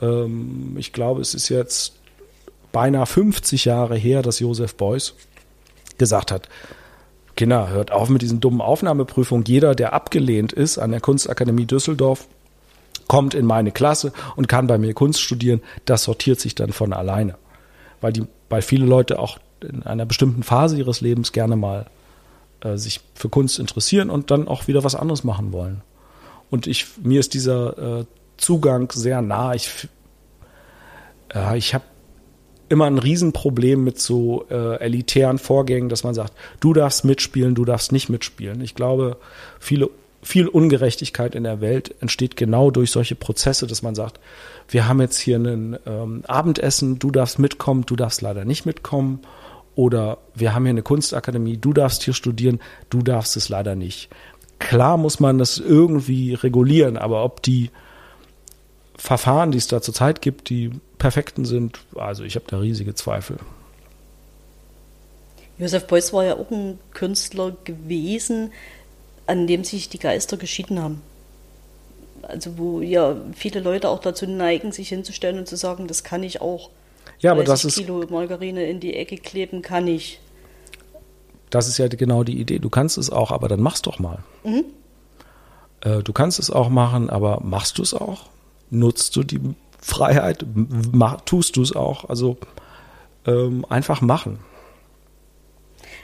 ähm, ich glaube, es ist jetzt beinahe 50 Jahre her, dass Josef Beuys gesagt hat, Kinder, hört auf mit diesen dummen Aufnahmeprüfungen. Jeder, der abgelehnt ist an der Kunstakademie Düsseldorf, kommt in meine Klasse und kann bei mir Kunst studieren. Das sortiert sich dann von alleine weil die, weil viele Leute auch in einer bestimmten Phase ihres Lebens gerne mal äh, sich für Kunst interessieren und dann auch wieder was anderes machen wollen. Und ich, mir ist dieser äh, Zugang sehr nah. Ich, äh, ich habe immer ein Riesenproblem mit so äh, elitären Vorgängen, dass man sagt, du darfst mitspielen, du darfst nicht mitspielen. Ich glaube, viele viel Ungerechtigkeit in der Welt entsteht genau durch solche Prozesse, dass man sagt, wir haben jetzt hier ein ähm, Abendessen, du darfst mitkommen, du darfst leider nicht mitkommen. Oder wir haben hier eine Kunstakademie, du darfst hier studieren, du darfst es leider nicht. Klar muss man das irgendwie regulieren, aber ob die Verfahren, die es da zurzeit gibt, die perfekten sind, also ich habe da riesige Zweifel. Josef Beuys war ja auch ein Künstler gewesen, an dem sich die Geister geschieden haben. Also wo ja viele Leute auch dazu neigen, sich hinzustellen und zu sagen, das kann ich auch. Ja, aber das ist Kilo Margarine in die Ecke kleben kann ich. Das ist ja genau die Idee. Du kannst es auch, aber dann mach's doch mal. Mhm. Äh, du kannst es auch machen, aber machst du es auch? Nutzt du die Freiheit? Mach, tust du es auch? Also ähm, einfach machen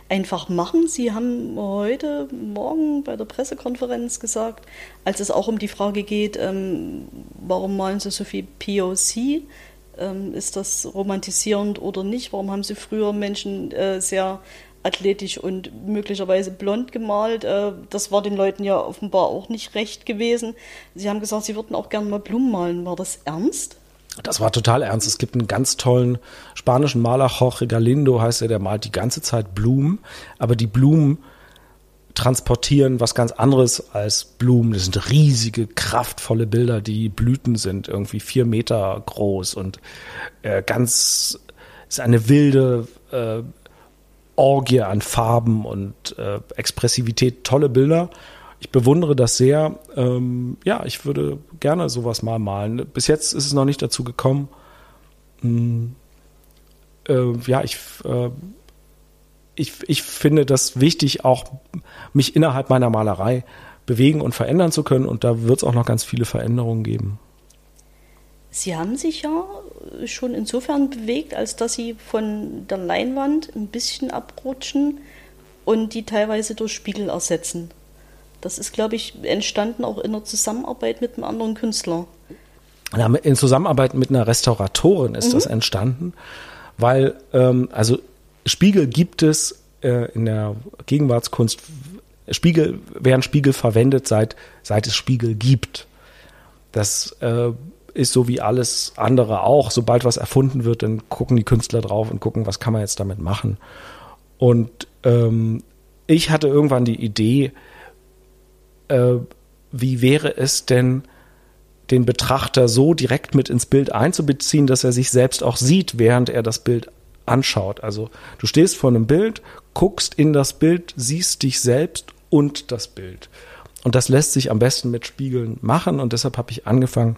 einfach machen. Sie haben heute Morgen bei der Pressekonferenz gesagt, als es auch um die Frage geht, ähm, warum malen Sie so viel POC? Ähm, ist das romantisierend oder nicht? Warum haben Sie früher Menschen äh, sehr athletisch und möglicherweise blond gemalt? Äh, das war den Leuten ja offenbar auch nicht recht gewesen. Sie haben gesagt, Sie würden auch gerne mal Blumen malen. War das ernst? Das war total ernst. Es gibt einen ganz tollen spanischen Maler, Jorge Galindo heißt er, der malt die ganze Zeit Blumen, aber die Blumen transportieren was ganz anderes als Blumen. Das sind riesige, kraftvolle Bilder. Die Blüten sind irgendwie vier Meter groß und äh, ganz ist eine wilde äh, Orgie an Farben und äh, Expressivität. Tolle Bilder ich bewundere das sehr. Ähm, ja, ich würde gerne sowas mal malen. Bis jetzt ist es noch nicht dazu gekommen. Hm, äh, ja, ich, äh, ich, ich finde das wichtig, auch mich innerhalb meiner Malerei bewegen und verändern zu können. Und da wird es auch noch ganz viele Veränderungen geben. Sie haben sich ja schon insofern bewegt, als dass Sie von der Leinwand ein bisschen abrutschen und die teilweise durch Spiegel ersetzen. Das ist, glaube ich, entstanden auch in der Zusammenarbeit mit einem anderen Künstler. In Zusammenarbeit mit einer Restauratorin ist mhm. das entstanden, weil ähm, also Spiegel gibt es äh, in der Gegenwartskunst. Spiegel werden Spiegel verwendet seit seit es Spiegel gibt. Das äh, ist so wie alles andere auch. Sobald was erfunden wird, dann gucken die Künstler drauf und gucken, was kann man jetzt damit machen. Und ähm, ich hatte irgendwann die Idee, äh, wie wäre es denn, den Betrachter so direkt mit ins Bild einzubeziehen, dass er sich selbst auch sieht, während er das Bild anschaut. Also du stehst vor einem Bild, guckst in das Bild, siehst dich selbst und das Bild. Und das lässt sich am besten mit Spiegeln machen und deshalb habe ich angefangen,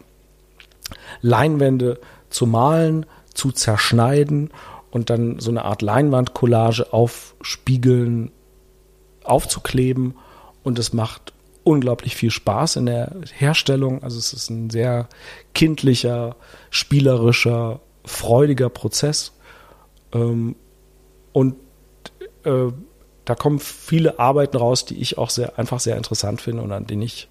Leinwände zu malen, zu zerschneiden und dann so eine Art Leinwandcollage auf Spiegeln aufzukleben. Und es macht unglaublich viel Spaß in der Herstellung. Also es ist ein sehr kindlicher, spielerischer, freudiger Prozess. Ähm, und äh, da kommen viele Arbeiten raus, die ich auch sehr einfach sehr interessant finde und an denen ich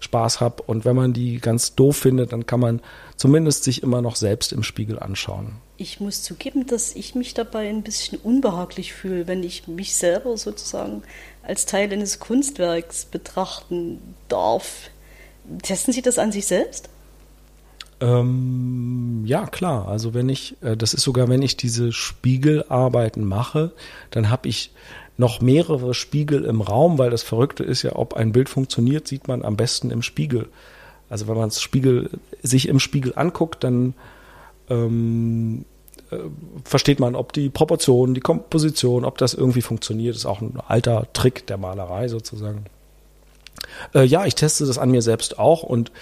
Spaß habe. Und wenn man die ganz doof findet, dann kann man zumindest sich immer noch selbst im Spiegel anschauen. Ich muss zugeben, dass ich mich dabei ein bisschen unbehaglich fühle, wenn ich mich selber sozusagen als Teil eines Kunstwerks betrachten darf. Testen Sie das an sich selbst? Ähm, ja, klar. Also wenn ich, äh, das ist sogar, wenn ich diese Spiegelarbeiten mache, dann habe ich noch mehrere Spiegel im Raum, weil das Verrückte ist ja, ob ein Bild funktioniert, sieht man am besten im Spiegel. Also wenn man Spiegel, sich im Spiegel anguckt, dann ähm, äh, versteht man, ob die Proportion, die Komposition, ob das irgendwie funktioniert. Ist auch ein alter Trick der Malerei sozusagen. Äh, ja, ich teste das an mir selbst auch und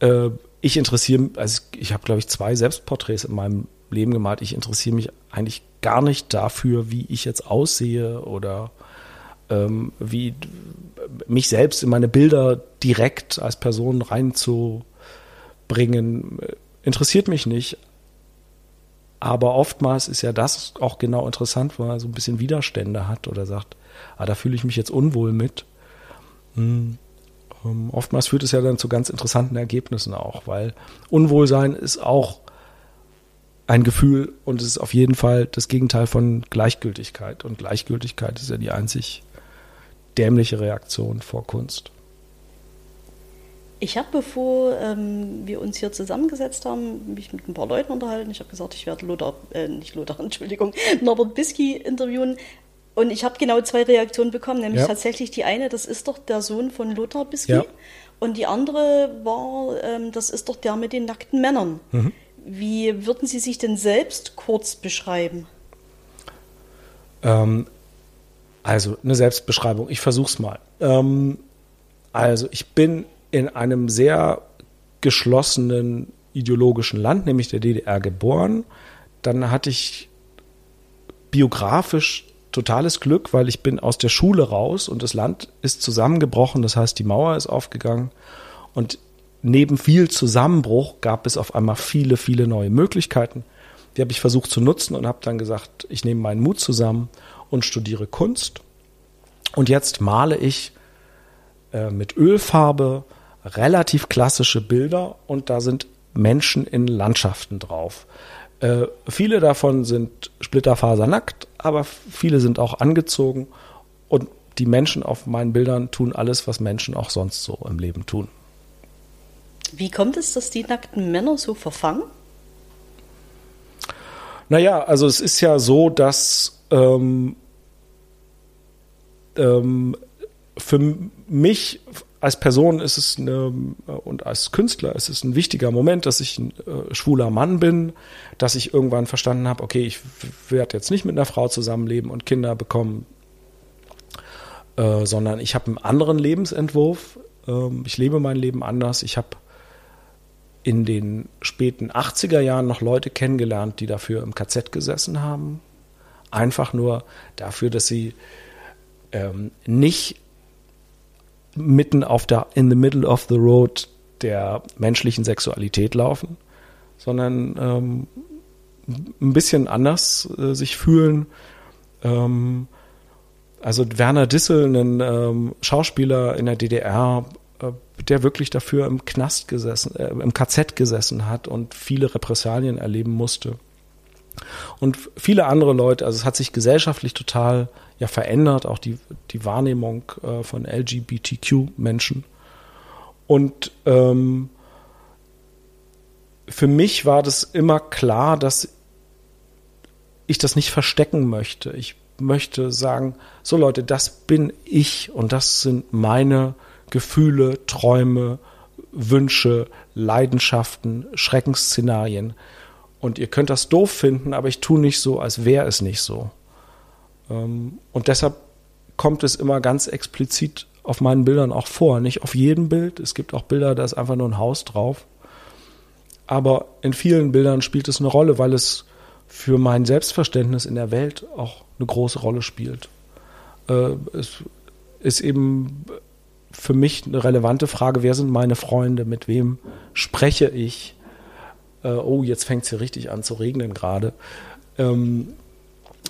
äh, ich interessiere, also ich habe glaube ich zwei Selbstporträts in meinem Leben gemalt. Ich interessiere mich eigentlich gar nicht dafür, wie ich jetzt aussehe oder ähm, wie mich selbst in meine Bilder direkt als Person reinzubringen, interessiert mich nicht. Aber oftmals ist ja das auch genau interessant, weil man so ein bisschen Widerstände hat oder sagt, ah, da fühle ich mich jetzt unwohl mit. Hm. Ähm, oftmals führt es ja dann zu ganz interessanten Ergebnissen auch, weil Unwohlsein ist auch ein Gefühl und es ist auf jeden Fall das Gegenteil von Gleichgültigkeit. Und Gleichgültigkeit ist ja die einzig dämliche Reaktion vor Kunst. Ich habe, bevor ähm, wir uns hier zusammengesetzt haben, mich mit ein paar Leuten unterhalten. Ich habe gesagt, ich werde Lothar, äh, nicht Lothar, Entschuldigung, Norbert Bisky interviewen. Und ich habe genau zwei Reaktionen bekommen, nämlich ja. tatsächlich die eine, das ist doch der Sohn von Lothar Bisky. Ja. Und die andere war, ähm, das ist doch der mit den nackten Männern. Mhm. Wie würden Sie sich denn selbst kurz beschreiben? Ähm, also eine Selbstbeschreibung. Ich versuche es mal. Ähm, also ich bin in einem sehr geschlossenen ideologischen Land, nämlich der DDR, geboren. Dann hatte ich biografisch totales Glück, weil ich bin aus der Schule raus und das Land ist zusammengebrochen. Das heißt, die Mauer ist aufgegangen und neben viel Zusammenbruch gab es auf einmal viele, viele neue Möglichkeiten. Die habe ich versucht zu nutzen und habe dann gesagt, ich nehme meinen Mut zusammen und studiere Kunst. Und jetzt male ich äh, mit Ölfarbe relativ klassische Bilder und da sind Menschen in Landschaften drauf. Äh, viele davon sind splitterfasernackt, aber viele sind auch angezogen und die Menschen auf meinen Bildern tun alles, was Menschen auch sonst so im Leben tun. Wie kommt es, dass die nackten Männer so verfangen? Naja, also es ist ja so, dass ähm, ähm, für mich als Person ist es eine, und als Künstler ist es ein wichtiger Moment, dass ich ein äh, schwuler Mann bin, dass ich irgendwann verstanden habe, okay, ich werde jetzt nicht mit einer Frau zusammenleben und Kinder bekommen, äh, sondern ich habe einen anderen Lebensentwurf. Ähm, ich lebe mein Leben anders. Ich habe in den späten 80er Jahren noch Leute kennengelernt, die dafür im KZ gesessen haben. Einfach nur dafür, dass sie ähm, nicht mitten auf der, in the middle of the road der menschlichen Sexualität laufen, sondern ähm, ein bisschen anders äh, sich fühlen. Ähm, also Werner Dissel, ein ähm, Schauspieler in der DDR, äh, der wirklich dafür im Knast gesessen, äh, im KZ gesessen hat und viele Repressalien erleben musste. Und viele andere Leute, also es hat sich gesellschaftlich total ja verändert, auch die, die Wahrnehmung äh, von LGBTQ-Menschen. Und ähm, für mich war das immer klar, dass ich das nicht verstecken möchte. Ich möchte sagen, so Leute, das bin ich und das sind meine Gefühle, Träume, Wünsche, Leidenschaften, Schreckensszenarien. Und ihr könnt das doof finden, aber ich tue nicht so, als wäre es nicht so. Ähm, und deshalb kommt es immer ganz explizit auf meinen Bildern auch vor. Nicht auf jedem Bild. Es gibt auch Bilder, da ist einfach nur ein Haus drauf. aber in vielen Bildern spielt es eine Rolle, weil es für mein Selbstverständnis in der Welt auch eine große Rolle spielt. Äh, es ist eben für mich eine relevante Frage, wer sind meine Freunde, mit wem spreche ich? Äh, oh, jetzt fängt es hier richtig an zu regnen gerade. Ähm,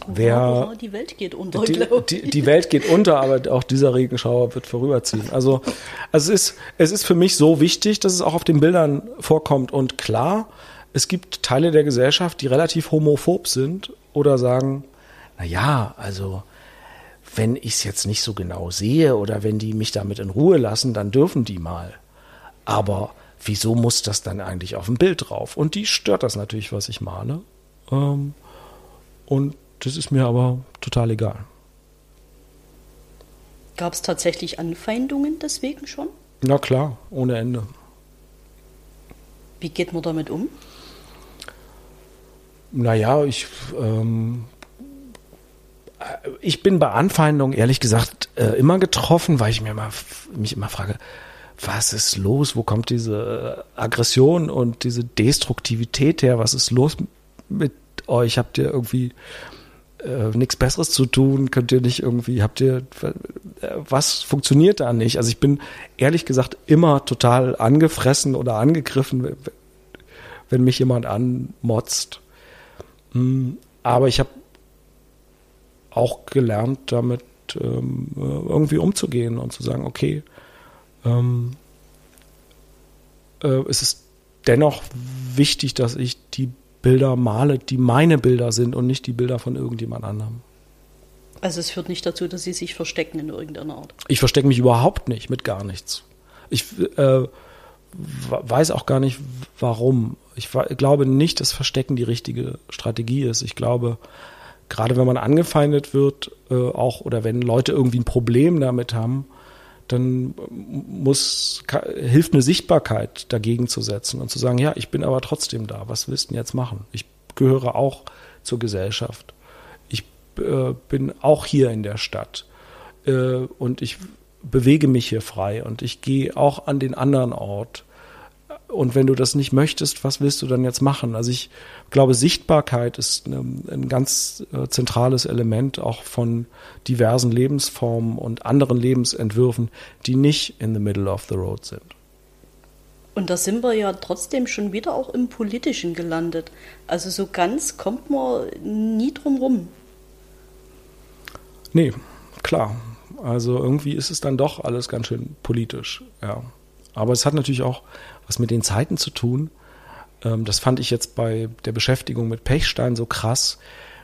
wer, die Welt geht unter, die, die, die, Welt geht unter, aber auch dieser Regenschauer wird vorüberziehen. Also, also es, ist, es ist für mich so wichtig, dass es auch auf den Bildern vorkommt. Und klar, es gibt Teile der Gesellschaft, die relativ homophob sind oder sagen, na ja, also wenn ich es jetzt nicht so genau sehe oder wenn die mich damit in Ruhe lassen, dann dürfen die mal. Aber wieso muss das dann eigentlich auf dem Bild drauf? Und die stört das natürlich, was ich male. Ähm, und das ist mir aber total egal. Gab es tatsächlich Anfeindungen deswegen schon? Na klar, ohne Ende. Wie geht man damit um? Naja, ich, ähm, ich bin bei Anfeindungen ehrlich gesagt äh, immer getroffen, weil ich mir immer, mich immer frage, was ist los? Wo kommt diese Aggression und diese Destruktivität her? Was ist los mit euch? Habt ihr irgendwie äh, nichts Besseres zu tun? Könnt ihr nicht irgendwie, habt ihr, was funktioniert da nicht? Also ich bin ehrlich gesagt immer total angefressen oder angegriffen, wenn mich jemand anmotzt. Hm, aber ich habe auch gelernt, damit ähm, irgendwie umzugehen und zu sagen, okay, ähm, äh, es ist dennoch wichtig, dass ich die Bilder male, die meine Bilder sind und nicht die Bilder von irgendjemand anderem. Also es führt nicht dazu, dass Sie sich verstecken in irgendeiner Art. Ich verstecke mich überhaupt nicht mit gar nichts. Ich äh, weiß auch gar nicht, warum. Ich glaube nicht, dass Verstecken die richtige Strategie ist. Ich glaube, gerade wenn man angefeindet wird, äh, auch oder wenn Leute irgendwie ein Problem damit haben, dann muss, hilft eine Sichtbarkeit dagegen zu setzen und zu sagen, ja, ich bin aber trotzdem da. Was willst du denn jetzt machen? Ich gehöre auch zur Gesellschaft. Ich äh, bin auch hier in der Stadt. Äh, und ich bewege mich hier frei und ich gehe auch an den anderen Ort. Und wenn du das nicht möchtest, was willst du dann jetzt machen? Also ich glaube, Sichtbarkeit ist ein, ein ganz äh, zentrales Element auch von diversen Lebensformen und anderen Lebensentwürfen, die nicht in the middle of the road sind. Und da sind wir ja trotzdem schon wieder auch im Politischen gelandet. Also so ganz kommt man nie drum rum. Nee, klar. Also irgendwie ist es dann doch alles ganz schön politisch, ja. Aber es hat natürlich auch was mit den Zeiten zu tun. Ähm, das fand ich jetzt bei der Beschäftigung mit Pechstein so krass,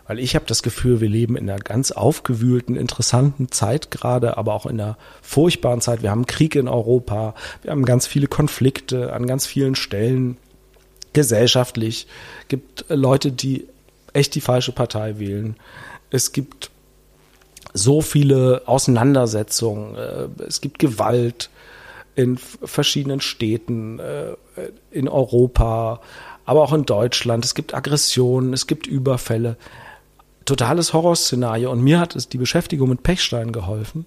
weil ich habe das Gefühl, wir leben in einer ganz aufgewühlten, interessanten Zeit gerade, aber auch in einer furchtbaren Zeit. Wir haben Krieg in Europa, wir haben ganz viele Konflikte an ganz vielen Stellen. Gesellschaftlich gibt Leute, die echt die falsche Partei wählen. Es gibt so viele Auseinandersetzungen, äh, es gibt Gewalt, in verschiedenen Städten, äh, in Europa, aber auch in Deutschland. Es gibt Aggressionen, es gibt Überfälle. Totales Horrorszenario. Und mir hat es die Beschäftigung mit Pechstein geholfen,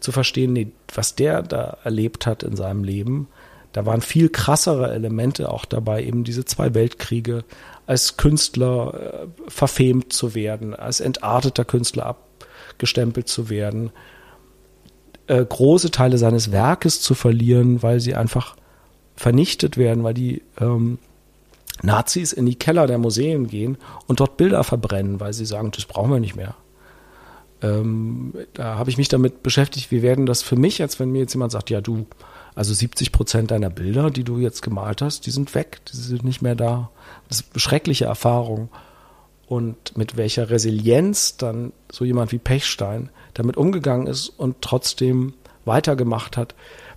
zu verstehen, nee, was der da erlebt hat in seinem Leben. Da waren viel krassere Elemente auch dabei, eben diese zwei Weltkriege, als Künstler äh, verfemt zu werden, als entarteter Künstler abgestempelt zu werden, äh, große Teile seines Werkes zu verlieren, weil sie einfach vernichtet werden, weil die ähm, Nazis in die Keller der Museen gehen und dort Bilder verbrennen, weil sie sagen, das brauchen wir nicht mehr. Ähm, da habe ich mich damit beschäftigt, wie werden das für mich, als wenn mir jetzt jemand sagt, ja du, also 70 Prozent deiner Bilder, die du jetzt gemalt hast, die sind weg, die sind nicht mehr da. Das ist eine schreckliche Erfahrung. Und mit welcher Resilienz dann so jemand wie Pechstein damit umgegangen ist und trotzdem weitergemacht hat.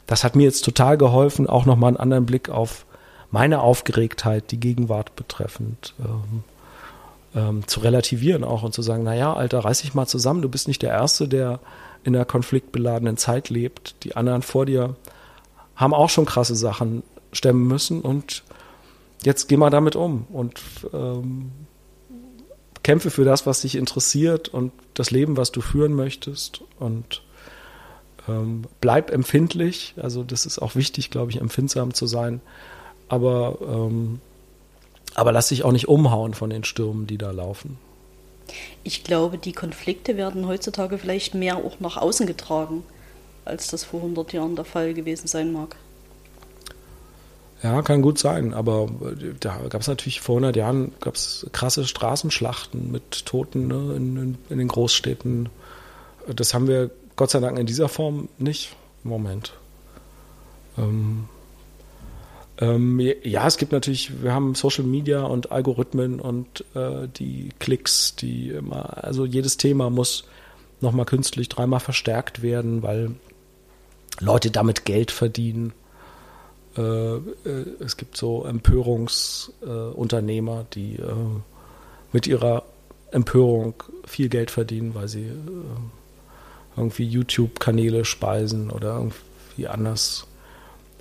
Das hat mir jetzt total geholfen, auch nochmal einen anderen Blick auf meine Aufgeregtheit, die Gegenwart betreffend, ähm, ähm, zu relativieren auch und zu sagen, naja, Alter, reiß dich mal zusammen, du bist nicht der Erste, der in einer konfliktbeladenen Zeit lebt. Die anderen vor dir haben auch schon krasse Sachen stemmen müssen und jetzt geh mal damit um und ähm, kämpfe für das, was dich interessiert und das Leben, was du führen möchtest und ähm, bleib empfindlich. Also das ist auch wichtig, glaube ich, empfindsam zu sein. Aber ähm, aber lass dich auch nicht umhauen von den Stürmen, die da laufen. Ich glaube, die Konflikte werden heutzutage vielleicht mehr auch nach außen getragen, als das vor 100 Jahren der Fall gewesen sein mag. Ja, kann gut sein, aber äh, da gab es natürlich vor 100 Jahren gab's krasse Straßenschlachten mit Toten ne, in, in, den Großstädten. Das haben wir Gott sei Dank in dieser Form nicht im Moment. Ähm, ähm, ja, es gibt natürlich, wir haben Social Media und Algorithmen und äh, die Klicks, die immer, also jedes Thema muss nochmal künstlich dreimal verstärkt werden, weil Leute damit Geld verdienen. Äh, äh, es gibt so Empörungsunternehmer, die äh, mit ihrer Empörung viel Geld verdienen, weil sie irgendwie YouTube-Kanäle speisen oder irgendwie anders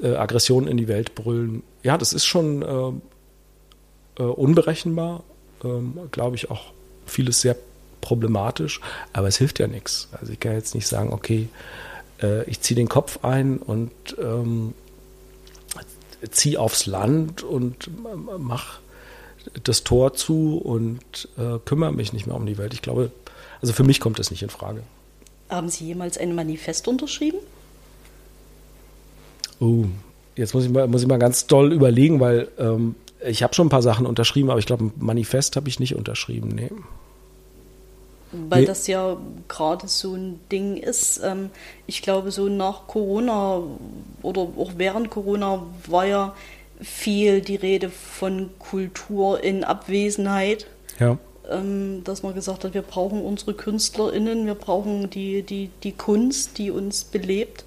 Aggressionen in die Welt brüllen. Ja, das ist schon unberechenbar, ähm, glaube ich auch vieles sehr problematisch, aber es hilft ja nichts. Also ich kann jetzt nicht sagen, okay, ich ziehe den Kopf ein und ähm, zieh aufs Land und mach das Tor zu und äh, kümmere mich nicht mehr um die Welt. Ich glaube, also für mich kommt das nicht in Frage. Haben Sie jemals ein Manifest unterschrieben? Oh, jetzt muss ich mal, muss ich mal ganz doll überlegen, weil ähm, ich habe schon ein paar Sachen unterschrieben, aber ich glaube, ein Manifest habe ich nicht unterschrieben. Nee. Weil nee. das ja gerade so ein Ding ist. Ähm, ich glaube, so nach Corona oder auch während Corona war ja viel die Rede von Kultur in Abwesenheit. Ja. Ähm, dass man gesagt hat, wir brauchen unsere KünstlerInnen, wir brauchen die, die, die Kunst, die uns belebt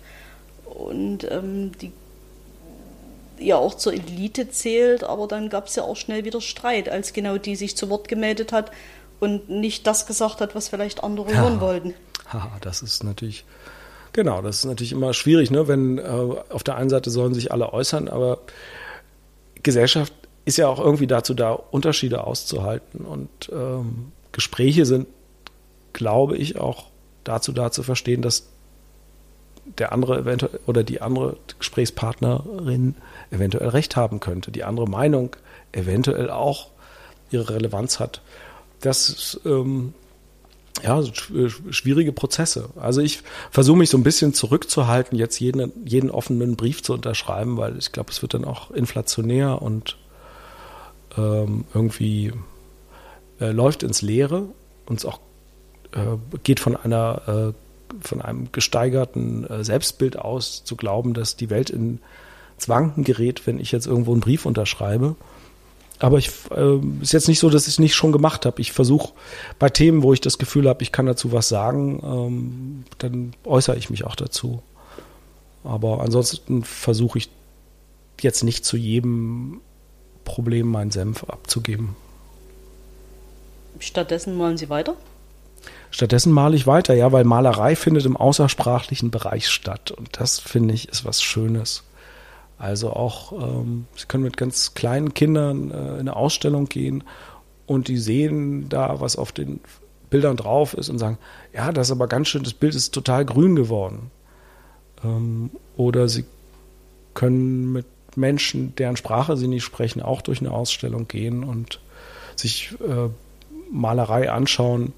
und ähm, die ja auch zur Elite zählt, aber dann gab es ja auch schnell wieder Streit, als genau die sich zu Wort gemeldet hat und nicht das gesagt hat, was vielleicht andere ja. hören wollten. Haha, das ist natürlich, genau, das ist natürlich immer schwierig, ne? wenn äh, auf der einen Seite sollen sich alle äußern, aber Gesellschaft ist ja auch irgendwie dazu da, Unterschiede auszuhalten und ähm, Gespräche sind, glaube ich, auch dazu da zu verstehen, dass der andere eventuell oder die andere Gesprächspartnerin eventuell recht haben könnte, die andere Meinung eventuell auch ihre Relevanz hat das ähm, ja, schwierige Prozesse. Also ich versuche mich so ein bisschen zurückzuhalten, jetzt jeden, jeden offenen Brief zu unterschreiben, weil ich glaube, es wird dann auch inflationär und ähm, irgendwie äh, läuft ins Leere und es auch äh, geht von einer äh, von einem gesteigerten äh, Selbstbild aus, zu glauben, dass die Welt in Zwanken gerät, wenn ich jetzt irgendwo einen Brief unterschreibe. Aber ich äh, ist jetzt nicht so, dass ich es nicht schon gemacht habe. Ich versuche bei Themen, wo ich das Gefühl habe, ich kann dazu was sagen, ähm, dann äußere ich mich auch dazu. Aber ansonsten versuche ich jetzt nicht zu jedem Problem meinen Senf abzugeben. Stattdessen malen Sie weiter? Stattdessen male ich weiter, ja, weil Malerei findet im außersprachlichen Bereich statt. Und das finde ich ist was Schönes. Also auch, ähm, Sie können mit ganz kleinen Kindern äh, in eine Ausstellung gehen und die sehen da, was auf den Bildern drauf ist und sagen, ja, das ist aber ganz schön, das Bild ist total grün geworden. Ähm, oder Sie können mit Menschen, deren Sprache Sie nicht sprechen, auch durch eine Ausstellung gehen und sich äh, Malerei anschauen.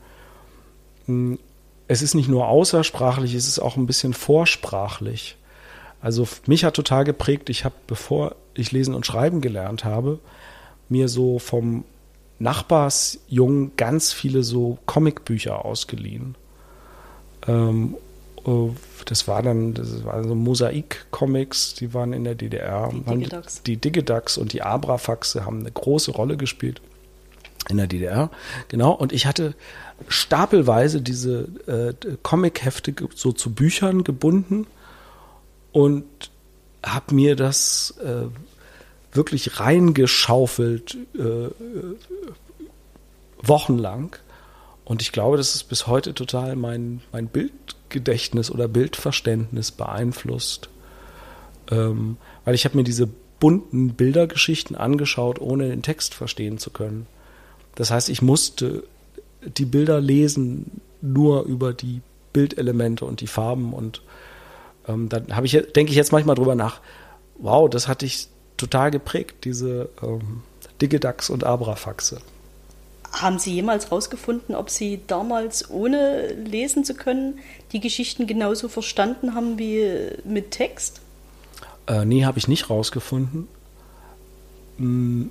Hm, es ist nicht nur außersprachlich, es ist auch ein bisschen vorsprachlich. Also mich hat total geprägt, ich habe, bevor ich lesen und schreiben gelernt habe, mir so vom Nachbarsjungen ganz viele so Comicbücher ausgeliehen. Ähm, äh, das war dann, das waren so Mosaik-Comics, die waren in der DDR. Die Digidax. Die Digidax und die Abrafaxe haben eine große Rolle gespielt in der DDR. Genau. Und ich hatte stapelweise diese äh, Comic-Hefte so zu Büchern gebunden und habe mir das äh, wirklich reingeschaufelt äh, wochenlang. Und ich glaube, dass es bis heute total mein, mein Bildgedächtnis oder Bildverständnis beeinflusst. Ähm, weil ich habe mir diese bunten Bildergeschichten angeschaut, ohne den Text verstehen zu können. Das heißt, ich musste die Bilder lesen nur über die Bildelemente und die Farben und ähm, dann habe ich, denke ich jetzt manchmal drüber nach, wow, das hat dich total geprägt, diese, ähm, Digidax und Abrafaxe. Haben Sie jemals herausgefunden, ob Sie damals, ohne lesen zu können, die Geschichten genauso verstanden haben wie mit Text? Äh, nee, habe ich nicht rausgefunden. Hm,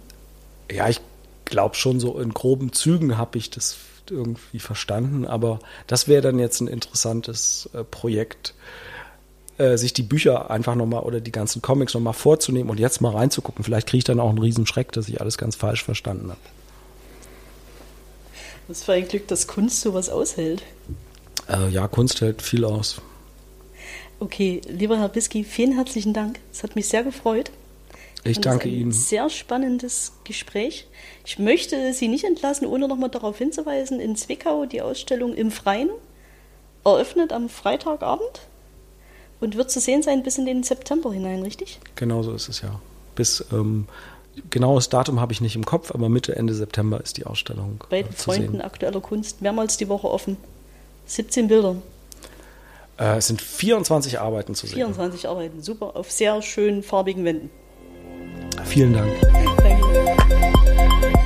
ja, ich glaube schon so in groben Zügen habe ich das irgendwie verstanden, aber das wäre dann jetzt ein interessantes äh, Projekt, äh, sich die Bücher einfach nochmal oder die ganzen Comics nochmal vorzunehmen und jetzt mal reinzugucken. Vielleicht kriege ich dann auch einen Riesenschreck, dass ich alles ganz falsch verstanden habe. Was für ein Glück, dass Kunst sowas aushält. Äh, ja, Kunst hält viel aus. Okay, lieber Herr Biski, vielen herzlichen Dank. Es hat mich sehr gefreut. Ich danke ein Ihnen. Sehr spannendes Gespräch. Ich möchte Sie nicht entlassen, ohne nochmal darauf hinzuweisen, in Zwickau die Ausstellung im Freien eröffnet am Freitagabend und wird zu sehen sein bis in den September hinein, richtig? Genau so ist es ja. Bis ähm, genaues Datum habe ich nicht im Kopf, aber Mitte, Ende September ist die Ausstellung. Bei den äh, zu Freunden sehen. aktueller Kunst mehrmals die Woche offen. 17 Bilder, Äh, es sind 24 Arbeiten zu sehen. 24 Arbeiten, super, auf sehr schönen farbigen Wänden. Vielen Dank. Danke.